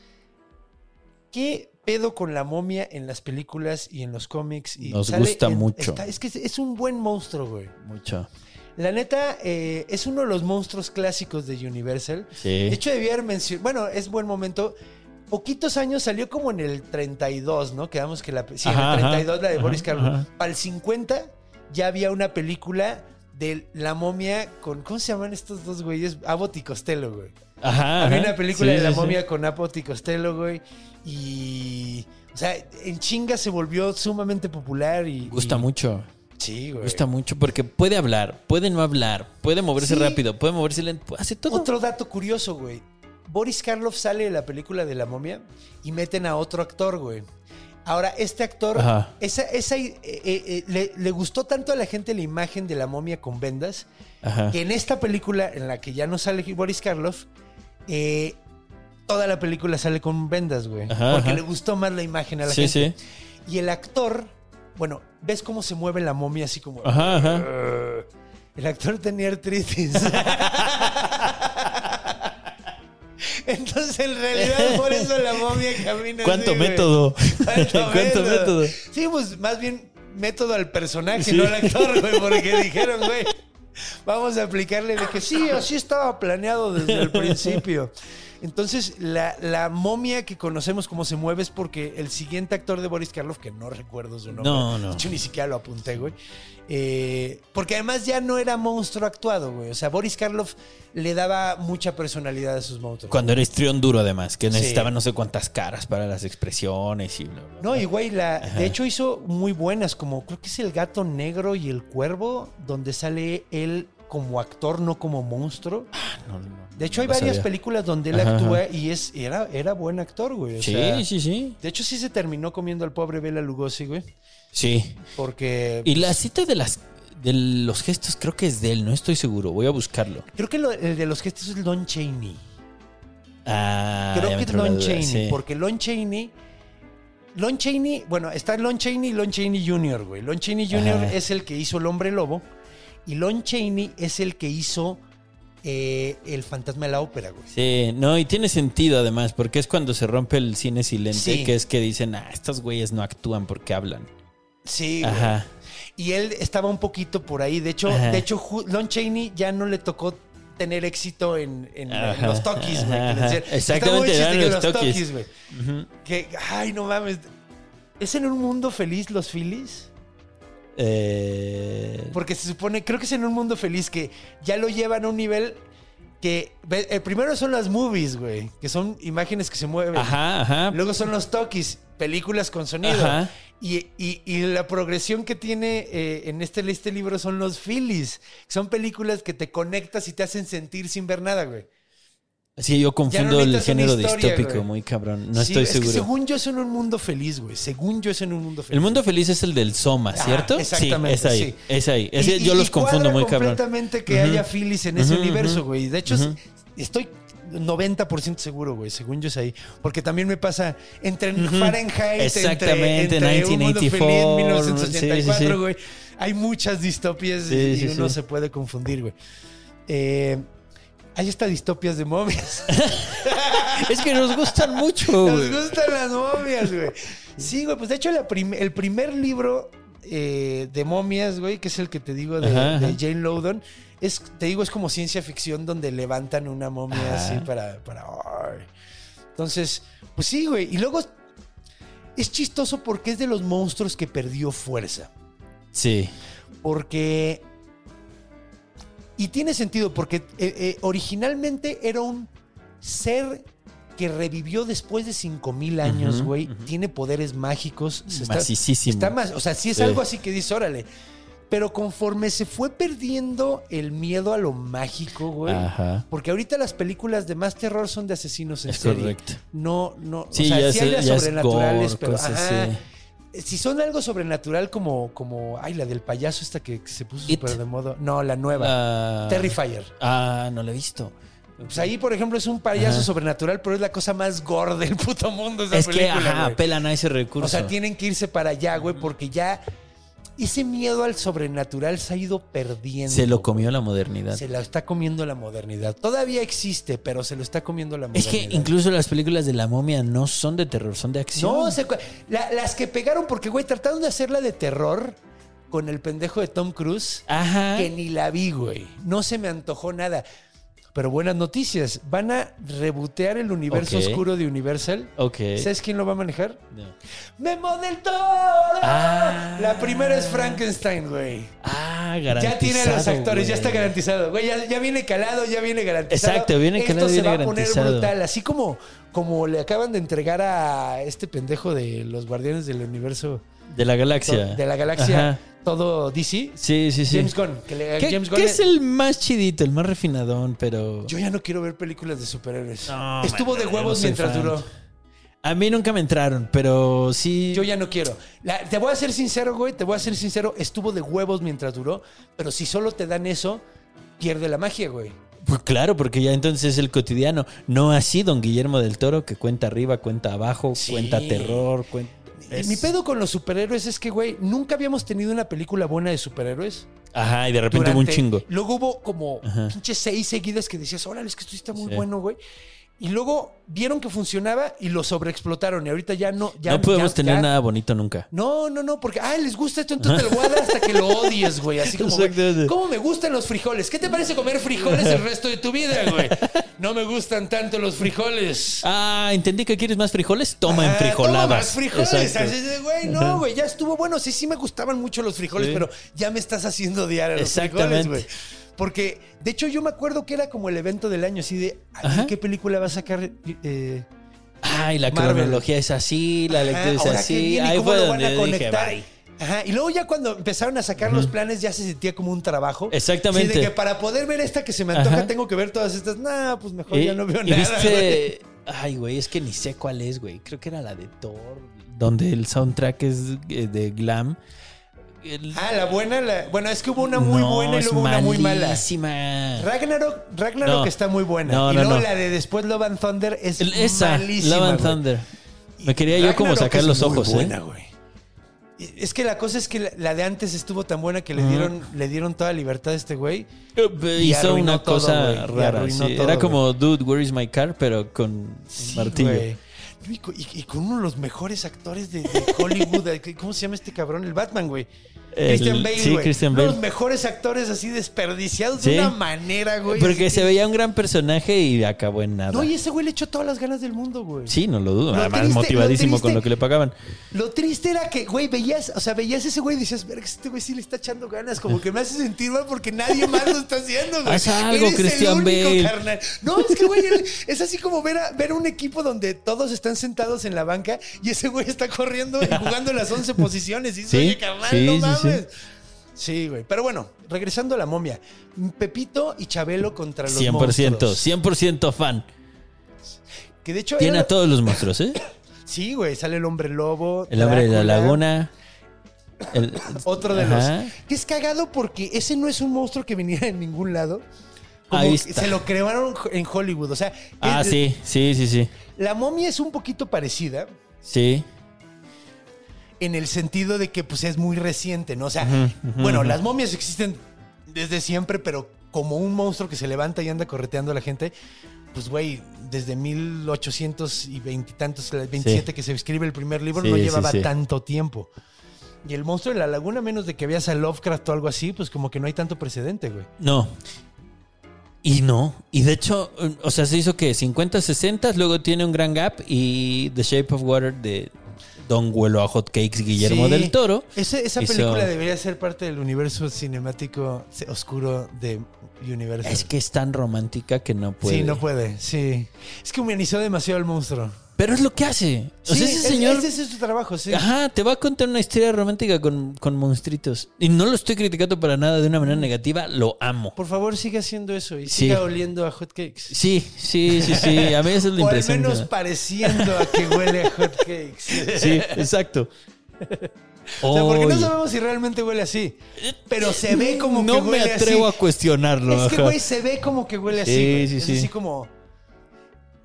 ¿qué pedo con la momia en las películas y en los cómics? Y Nos sale gusta en- mucho. está- es que es, es un buen monstruo, güey. Mucho. La neta, eh, es uno de los monstruos clásicos de Universal. Sí. De hecho, debía haber mencionado. Bueno, es buen momento. Poquitos años salió como en el 32, ¿no? Quedamos que la. Sí, Ajá, en el ajá, 32, la de ajá, Boris Karloff. ajá. Para el 50 ya había una película de la momia con. ¿Cómo se llaman estos dos güeyes? Abbott y Costello, güey. Ajá. Había ajá. una película Sí, de la sí, sí. momia con Abbott y Costello, güey. Y. O sea, en chinga se volvió sumamente popular y. Gusta y- mucho. Sí, güey. Gusta mucho porque puede hablar, puede no hablar, puede moverse Sí. rápido, puede moverse lento, hace todo. Otro dato curioso, güey. Boris Karloff sale de la película de la momia y meten a otro actor, güey. Ahora, este actor, Ajá. esa, esa, eh, eh, eh, le, le gustó tanto a la gente la imagen de la momia con vendas, Ajá. que en esta película, en la que ya no sale Boris Karloff, eh, toda la película sale con vendas, güey. Ajá, porque ajá. le gustó más la imagen a la Sí, gente. sí. Y el actor, bueno, ¿ves cómo se mueve la momia así como... Ajá, ajá. El actor tenía artritis. Entonces, en realidad, por eso la momia camina ¿Cuánto así, método? ¿Cuánto, ¿Cuánto método? Sí, pues más bien método al personaje, Sí. no al actor, güey, porque dijeron, güey, vamos a aplicarle de que sí, así estaba planeado desde el principio. Entonces, la, la momia que conocemos como se mueve es porque el siguiente actor de Boris Karloff, que no recuerdo su nombre, No, no. de hecho ni siquiera lo apunté, güey, eh, porque además ya no era monstruo actuado, güey. O sea, Boris Karloff le daba mucha personalidad a sus monstruos. Cuando era histrión duro, además, que Sí. necesitaba no sé cuántas caras para las expresiones y bla, bla. No, y güey, la, de hecho hizo muy buenas, como creo que es El Gato Negro y El Cuervo, donde sale él como actor, no como monstruo. No, no, no, De hecho, hay no varias sabía. películas donde él Ajá, actúa ajá. y es, era, era buen actor, güey. o Sí, sea, sí, sí. De hecho, sí se terminó comiendo al pobre Bela Lugosi, güey. Sí. Porque Y la cita de las de los gestos creo que es de él, no estoy seguro. Voy a buscarlo. creo que lo- el de los gestos es Lon Chaney. Ah, Creo que es Lon duda, Chaney, sí. porque Lon Chaney Lon Chaney, bueno, está Lon Chaney y Lon Chaney Jr., güey. Lon Chaney Jr. Ajá. es el que hizo El Hombre Lobo y Lon Chaney es el que hizo eh, El Fantasma de la Ópera, güey. Sí, no, y tiene sentido además, porque es cuando se rompe el cine silente, Sí. que es que dicen, ah, estos güeyes no actúan porque hablan. Sí, güey. Ajá. Y él estaba un poquito por ahí. De hecho, Ajá. de hecho Lon Chaney ya no le tocó tener éxito en, en- en Ajá, los Tokis, güey. Exactamente, los. Que, ay, no mames. ¿Es en un mundo feliz los Phillies? Eh, Porque se supone, creo que es en un mundo feliz que ya lo llevan a un nivel que. El primero son las movies, güey, que son imágenes que se mueven. ajá, ajá. Luego son los Tokis, películas con sonido. Ajá. Y, y- y la progresión que tiene eh, en este, este libro son los Phillies. Son películas que te conectas y te hacen sentir sin ver nada, güey. Sí, yo confundo el género historia, distópico, güey. muy cabrón. No Sí, estoy es que seguro. según yo es en un mundo feliz, güey. Según yo es en un mundo feliz. El mundo feliz es el del Soma, Ah, ¿cierto? exactamente, Sí, es ahí. sí. Es ahí. Y- yo y los confundo muy cabrón. completamente que Ujú. haya Phillies en ese universo, güey. De hecho, estoy 90% seguro, güey. Según yo es ahí. Porque también me pasa entre Fahrenheit, Exactamente, entre, entre Un Mundo 1984, Feliz, 1984, sí, sí, sí. güey. Hay muchas distopias y uno se puede confundir, güey. Eh, hay hasta distopias de momias. Es que nos gustan mucho, Nos güey. gustan las momias, güey. Sí, güey, pues de hecho la prim- el primer libro eh, de momias, güey, que es el que te digo de, Ajá, de ajá. Jane Loudon, es, te digo, es como ciencia ficción donde levantan una momia Ajá. así para... para. Entonces, pues sí, güey. Y luego es chistoso porque es de los monstruos que perdió fuerza. Sí. Porque... Y tiene sentido porque eh, eh, originalmente era un ser que revivió después de 5000 años, güey. Tiene poderes mágicos. se está-. Está más, o sea, sí es Sí. algo así que dice, órale. Pero conforme se fue perdiendo el miedo a lo mágico, güey. Ajá. Porque ahorita las películas de más terror son de asesinos en Es serie. correcto. No, no. Sí, o sea, ya sí hay las sobrenaturales, gore, pero. cosas ajá. así. Si son algo sobrenatural como, como, ay, la del payaso esta que se puso súper de moda. No, la nueva. Terrifier. Ah, no lo he visto. Pues ahí, por ejemplo, es un payaso Ajá. sobrenatural, pero es la cosa más gorda del puto mundo esa Es que, ajá, apelan a ese recurso. O sea, tienen que irse para allá, güey, porque ya ese miedo al sobrenatural se ha ido perdiendo. Se lo comió la modernidad. Se la está comiendo la modernidad. Todavía existe, pero se lo está comiendo la Es modernidad. que incluso las películas de la momia no son de terror, son de acción. No, se la- las que pegaron, porque, güey, trataron de hacerla de terror con el pendejo de Tom Cruise, Ajá. que ni la vi, güey. No se me antojó nada. Pero buenas noticias. Van a rebotear el universo oscuro de Universal. Ok. ¿Sabes quién lo va a manejar? No. ¡Memo del Toro! Ah. La primera es Frankenstein, güey. Ah, Ya garantizado. tiene a los actores, ya está garantizado. Güey, ya, ya viene calado, ya viene garantizado. Exacto, viene Esto calado, se viene va a poner garantizado. brutal. Así como, como le acaban de entregar a este pendejo de los Guardianes del Universo De la galaxia. de la galaxia, Ajá. todo DC. Sí, sí, sí. James Gunn. Que le- ¿Qué, James qué es el más chidito, el más refinadón, pero... Yo ya no quiero ver películas de superhéroes. No, Estuvo man, de no huevos mientras fan. duró. A mí nunca me entraron, pero sí... Yo ya no quiero. La- te voy a ser sincero, güey. Te voy a ser sincero. Estuvo de huevos mientras duró. Pero si solo te dan eso, pierde la magia, güey. Pues claro, porque ya entonces es el cotidiano. No así don Guillermo del Toro, que cuenta arriba, cuenta abajo, Sí. cuenta terror, cuenta... es- Mi pedo con los superhéroes es que, güey, nunca habíamos tenido una película buena de superhéroes. Ajá, y de repente hubo un chingo. Luego hubo como Ajá. pinches seis seguidas que decías, órale, es que esto está muy Sí. bueno, güey. Y luego vieron que funcionaba y lo sobreexplotaron. Y ahorita ya no. Ya, no podemos ya- tener ya- nada bonito nunca. No, no, no, porque, ay, les gusta esto, entonces te lo voy a dar hasta que lo odies, güey. Así como, güey. ¿cómo me gustan los frijoles? ¿Qué te parece comer frijoles el resto de tu vida, güey? No me gustan tanto los frijoles. Ah, entendí que quieres más frijoles. Toma Ah, en frijoladas. toma más frijoles. Exacto. Así de, güey, no, güey, ya estuvo bueno. Sí, sí me gustaban mucho los frijoles, Sí. pero ya me estás haciendo odiar a los Exactamente. frijoles, güey. Porque, de hecho, yo me acuerdo que era como el evento del año, así de. ¿qué película va a sacar? Eh, Ay, la Marvel. cronología es así, la lectura es así. Ahí cómo fue lo van a conectar. Ajá, y luego ya cuando empezaron a sacar los planes ya se sentía como un trabajo. Exactamente. Así de que para poder ver esta que se me antoja Ajá. tengo que ver todas estas. Nah, pues mejor Y- ya no veo y nada. güey. viste. Ay, güey, es que ni sé cuál es, güey. Creo que era la de Thor, donde el soundtrack es eh, de glam. El- Ah, la buena, la- bueno, es que hubo una muy No, buena y luego una muy mala. malísima. Ragnarok, Ragnarok No. está muy buena. No, y no, luego no. la de después Love and Thunder es El- Esa, malísima. Love and. Thunder. Me quería yo como sacar es los muy ojos, ¿eh? buena, güey. Es que la cosa es que la, la de antes estuvo tan buena que le dieron, le dieron toda libertad a este güey. Y Hizo una todo, cosa güey, y rara. sí. todo, Era como, dude, where is my car? Pero con Sí, martillo. güey. Y, con- y- y con uno de los mejores actores de, de Hollywood. ¿Cómo se llama este cabrón? El Batman, güey. Christian Bale, sí, güey. Christian Bale. los mejores actores así desperdiciados Sí. de una manera, güey. Porque se veía un gran personaje y acabó en nada. No, y ese güey le echó todas las ganas del mundo, güey. Sí, no lo dudo. Lo Además, triste- motivadísimo lo triste- con lo que le pagaban. Lo triste era que, güey, veías, o sea, veías ese güey y decías, verga, este güey sí le está echando ganas. Como que me hace sentir mal porque nadie más lo está haciendo, güey. Haz algo, Eres el Christian único, Bale. carnal. No, es que, güey, es así como ver, a- ver un equipo donde todos están sentados en la banca y ese güey está corriendo y jugando las 11 posiciones. Y dices, Sí, oye, carnal, no sí, mames. Sí, güey. Pero bueno, regresando a la momia. Pepito y Chabelo contra los 100%, monstruos. 100% fan. Que de hecho Tiene era- a todos los monstruos, ¿eh? Sí, güey, sale el hombre lobo. El hombre de la laguna. el- Otro de Ajá. los. Que es cagado porque ese no es un monstruo que viniera en ningún lado. Como Ahí está. se lo crearon en Hollywood. O sea, Ah, es- sí, sí, sí, sí. la momia es un poquito parecida Sí. En el sentido de que pues es muy reciente, ¿no? O sea, bueno, las momias existen desde siempre, pero como un monstruo que se levanta y anda correteando a la gente, pues güey, desde 1800 y veintitantos, el 27 que se escribe el primer libro, Sí, no sí, llevaba sí. tanto tiempo. Y el monstruo de la laguna, menos de que veas a Lovecraft o algo así, pues como que no hay tanto precedente, güey. No. Y no. Y de hecho, o sea, se hizo que 50, 60, luego tiene un gran gap y The Shape of Water de Don Huelo a Hot Cakes Guillermo Sí. del Toro. Ese- esa hizo- película debería ser parte del universo cinemático oscuro de Universal. Es que es tan romántica que no puede. Sí, no puede, sí. Es que humanizó demasiado al monstruo. Pero es lo que hace. O Sí, sea, ese es- señor. Ese es su trabajo, sí. Ajá, te va a contar una historia romántica con, con monstruitos. Y no lo estoy criticando para nada de una manera negativa, lo amo. Por favor, siga haciendo eso y Sí. siga oliendo a hotcakes. Sí, sí, sí, sí. A mí esa es la O al menos pareciendo a que huele a hotcakes. Sí, exacto. O sea, porque no sabemos si realmente huele así. Pero se ve como no que me huele atrevo así. a cuestionarlo. Es que, güey, se ve como que huele así. Sí, güey. sí, es sí. así como.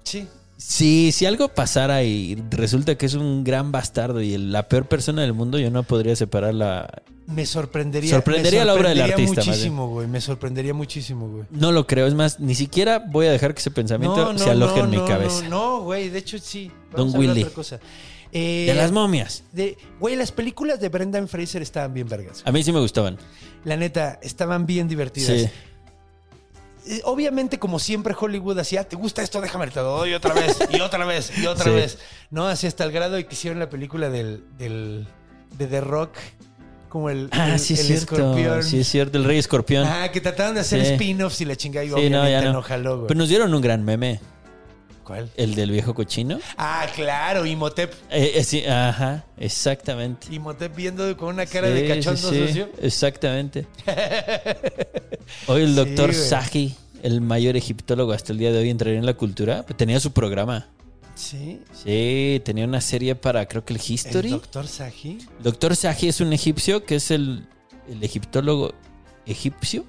Sí. Sí, si algo pasara y resulta que es un gran bastardo y la peor persona del mundo, yo no podría separar la... Me sorprendería. Sorprendería me la obra del sorprendería artista, muchísimo, güey. Me sorprendería muchísimo, güey. No lo creo, es más, ni siquiera voy a dejar que ese pensamiento se aloje en mi no, cabeza. No, no, güey. De hecho, sí. Don a Willy. otra cosa. Eh, De las momias. de- Güey, las películas de Brendan Fraser estaban bien vergas. A mí sí me gustaban. La neta, estaban bien divertidas. Sí. Obviamente, como siempre, Hollywood hacía, ¿te gusta esto? Déjame te lo doy otra vez, y otra vez, y otra Sí. vez. ¿No? Así hasta el grado de que hicieron la película del, del de The Rock, como el, Ah, el- sí es el cierto. escorpión. Sí es cierto, el rey escorpión. Ah, que trataron de hacer Sí. spin-offs y la chingada y sí, obviamente no, ya no. no. jaló, güey. Pero nos dieron un gran meme, ¿Cuál? el del viejo cochino. Ah, claro, Imhotep. Eh, eh, sí, ajá, exactamente. Imhotep viendo con una cara Sí, de cachondo sí, sucio. Exactamente. Hoy el doctor. Saji, el mayor egiptólogo hasta el día de hoy, entraría en la cultura. Tenía su programa. Sí. Sí, tenía una serie para, creo que el El History. doctor Saji. Doctor Saji es un egipcio que es el, el egiptólogo egipcio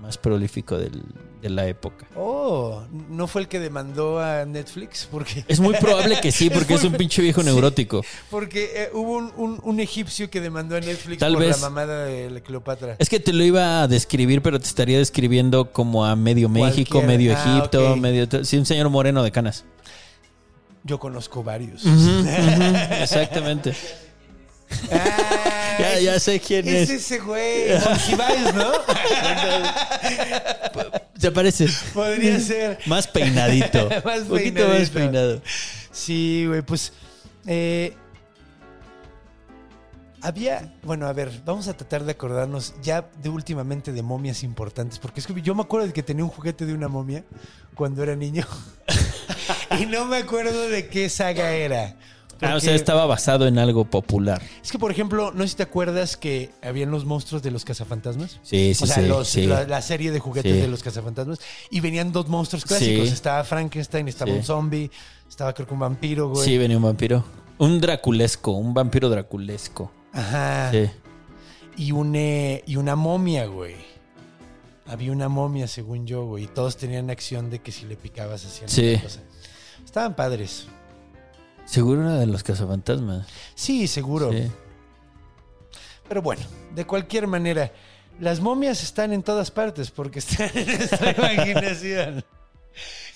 más prolífico del- de la época. Oh, ¿no fue el que demandó a Netflix? Porque, Es muy probable que sí, porque es, muy- un pinche viejo Sí. neurótico. porque eh, hubo un, un- un egipcio que demandó a Netflix Tal por vez. la mamada de la Cleopatra. Es que te lo iba a describir, pero te estaría describiendo como a medio México, Cualquiera. medio Ah, Egipto, medio... Sí, un señor moreno de canas. Yo conozco varios. Exactamente. Ya, sé quién es es. ese güey, Monsiváis, ¿no? ¿Te parece? Podría ser. Más peinadito. Más Un poquito más peinado. Sí, güey, pues. eh, había. Bueno, a ver, vamos a tratar de acordarnos ya de últimamente de momias importantes. Porque es que yo me acuerdo de que tenía un juguete de una momia cuando era niño. y no me acuerdo de qué saga era. Ah, o sea, estaba basado en algo popular. Es que, por ejemplo, no sé si te acuerdas que habían los monstruos de los cazafantasmas. Sí, sí, o sea, sí, los- sí. La, la serie de juguetes Sí. de los cazafantasmas. Y venían dos monstruos clásicos. Estaba Frankenstein, estaba un zombie, estaba creo que un vampiro, güey. Sí, venía un vampiro. Un draculesco, un vampiro draculesco. Ajá. Sí. Y, un, eh, y una momia, güey. Había una momia, según yo, güey. Y todos tenían acción de que si le picabas hacían Sí. cosa. Estaban padres. Seguro era de los cazafantasmas. Sí, seguro. Sí. Pero bueno, de cualquier manera, las momias están en todas partes porque están en nuestra imaginación.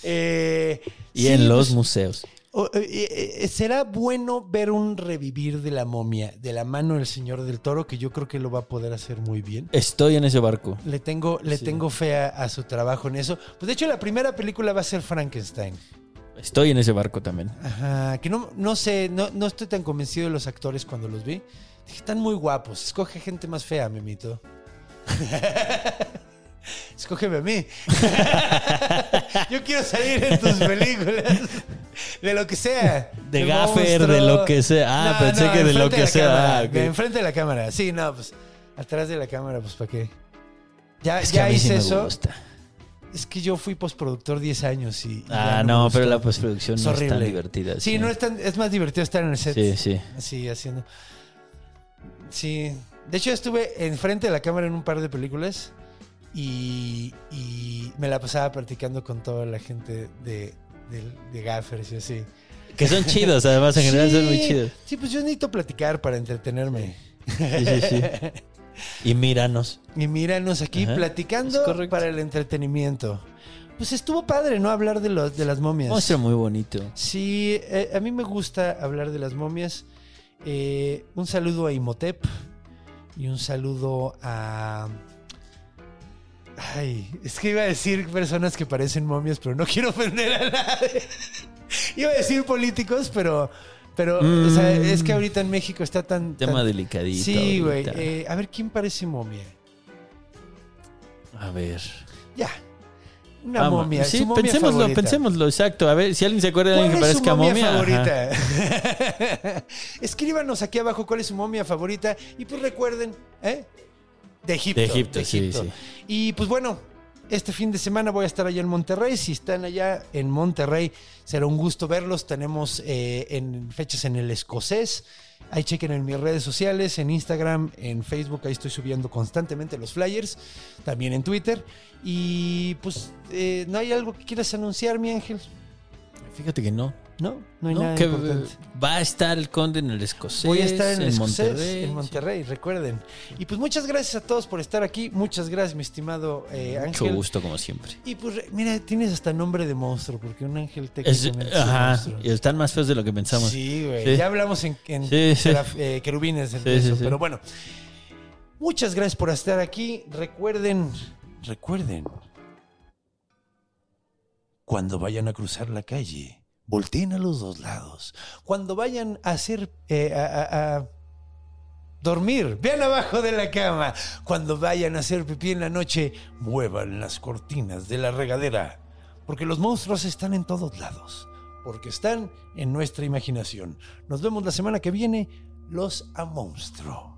Eh, Y sí, en los pues, museos. eh, eh, será bueno ver un revivir de la momia de la mano del señor del toro, que yo creo que lo va a poder hacer muy bien. Estoy en ese barco. Le tengo, le Sí. tengo fe a, a su trabajo en eso. Pues de hecho, la primera película va a ser Frankenstein. Estoy en ese barco también. Ajá, que no, no sé, no, no estoy tan convencido de los actores cuando los vi. Dije, están muy guapos. Escoge gente más fea, Memito. Escógeme a mí. Yo quiero salir en tus películas. De lo que sea. De gaffer, de lo que sea. Ah, pensé que de lo que sea. cámara, Ah, de enfrente de la cámara. Sí, no, pues atrás de la cámara, pues ¿para qué? Ya, Es que ya sí hice eso. gusta. Es que yo fui postproductor 10 años y. y Ah, no, pero la postproducción Es no es tan divertida. Sí, no es tan, es más divertido estar en el set. Sí, sí. Así, haciendo. Sí. De hecho, estuve enfrente de la cámara en un par de películas y, y me la pasaba practicando con toda la gente de, de, de gaffers y así. Que son chidos, además, en general son muy chidos. Sí, pues yo necesito platicar para entretenerme. Sí, sí, sí. Y míranos. Y míranos aquí Ajá, platicando para el entretenimiento. Pues estuvo padre, ¿no? Hablar de, los, de las momias. Monstruo muy bonito. Sí, eh, a mí me gusta hablar de las momias. Eh, un saludo a Imhotep y un saludo a... Ay, es que iba a decir personas que parecen momias, pero no quiero ofender a nadie. iba a decir políticos, pero... Pero, o sea, Mm. es que ahorita en México está tan... Tema tan- delicadito. Sí, güey. Eh, a ver, ¿quién parece momia? A ver. Ya. Una Vamos. momia. Sí, momia pensémoslo, favorita. pensémoslo, exacto. A ver, si alguien se acuerda de alguien que ¿Cuál es su parezca momia, momia. favorita? Escríbanos aquí abajo cuál es su momia favorita. Y pues recuerden, ¿eh? De Egipto. De Egipto, sí, sí. Y pues bueno, este fin de semana voy a estar allá en Monterrey. Si están allá en Monterrey, será un gusto verlos. Tenemos eh, en fechas en el escocés. Ahí chequen en mis redes sociales, en Instagram, en Facebook. Ahí estoy subiendo constantemente los flyers. También en Twitter. Y pues, eh, ¿no hay algo que quieras anunciar, mi ángel? Fíjate que no. No, no hay No, nada que importante. va a estar el conde en el escocés. Voy a estar en, el escocés, Monterrey. en Monterrey, recuerden. Y pues muchas gracias a todos por estar aquí. Muchas gracias, mi estimado eh, Mucho Ángel. gusto, como siempre. Y pues mira, tienes hasta nombre de monstruo, porque un ángel Es- técnicamente es ajá, monstruo. y están más feos de lo que pensamos. Sí, güey. Sí. Ya hablamos en, en Sí, sí. seraf- eh, querubines sí. pero bueno. Muchas gracias por estar aquí. Recuerden, recuerden. Cuando vayan a cruzar la calle, volteen a los dos lados. Cuando vayan a hacer eh, a, a- dormir, vean abajo de la cama. Cuando vayan a hacer pipí en la noche, muevan las cortinas de la regadera. Porque los monstruos están en todos lados. Porque están en nuestra imaginación. Nos vemos la semana que viene. Los a monstruo.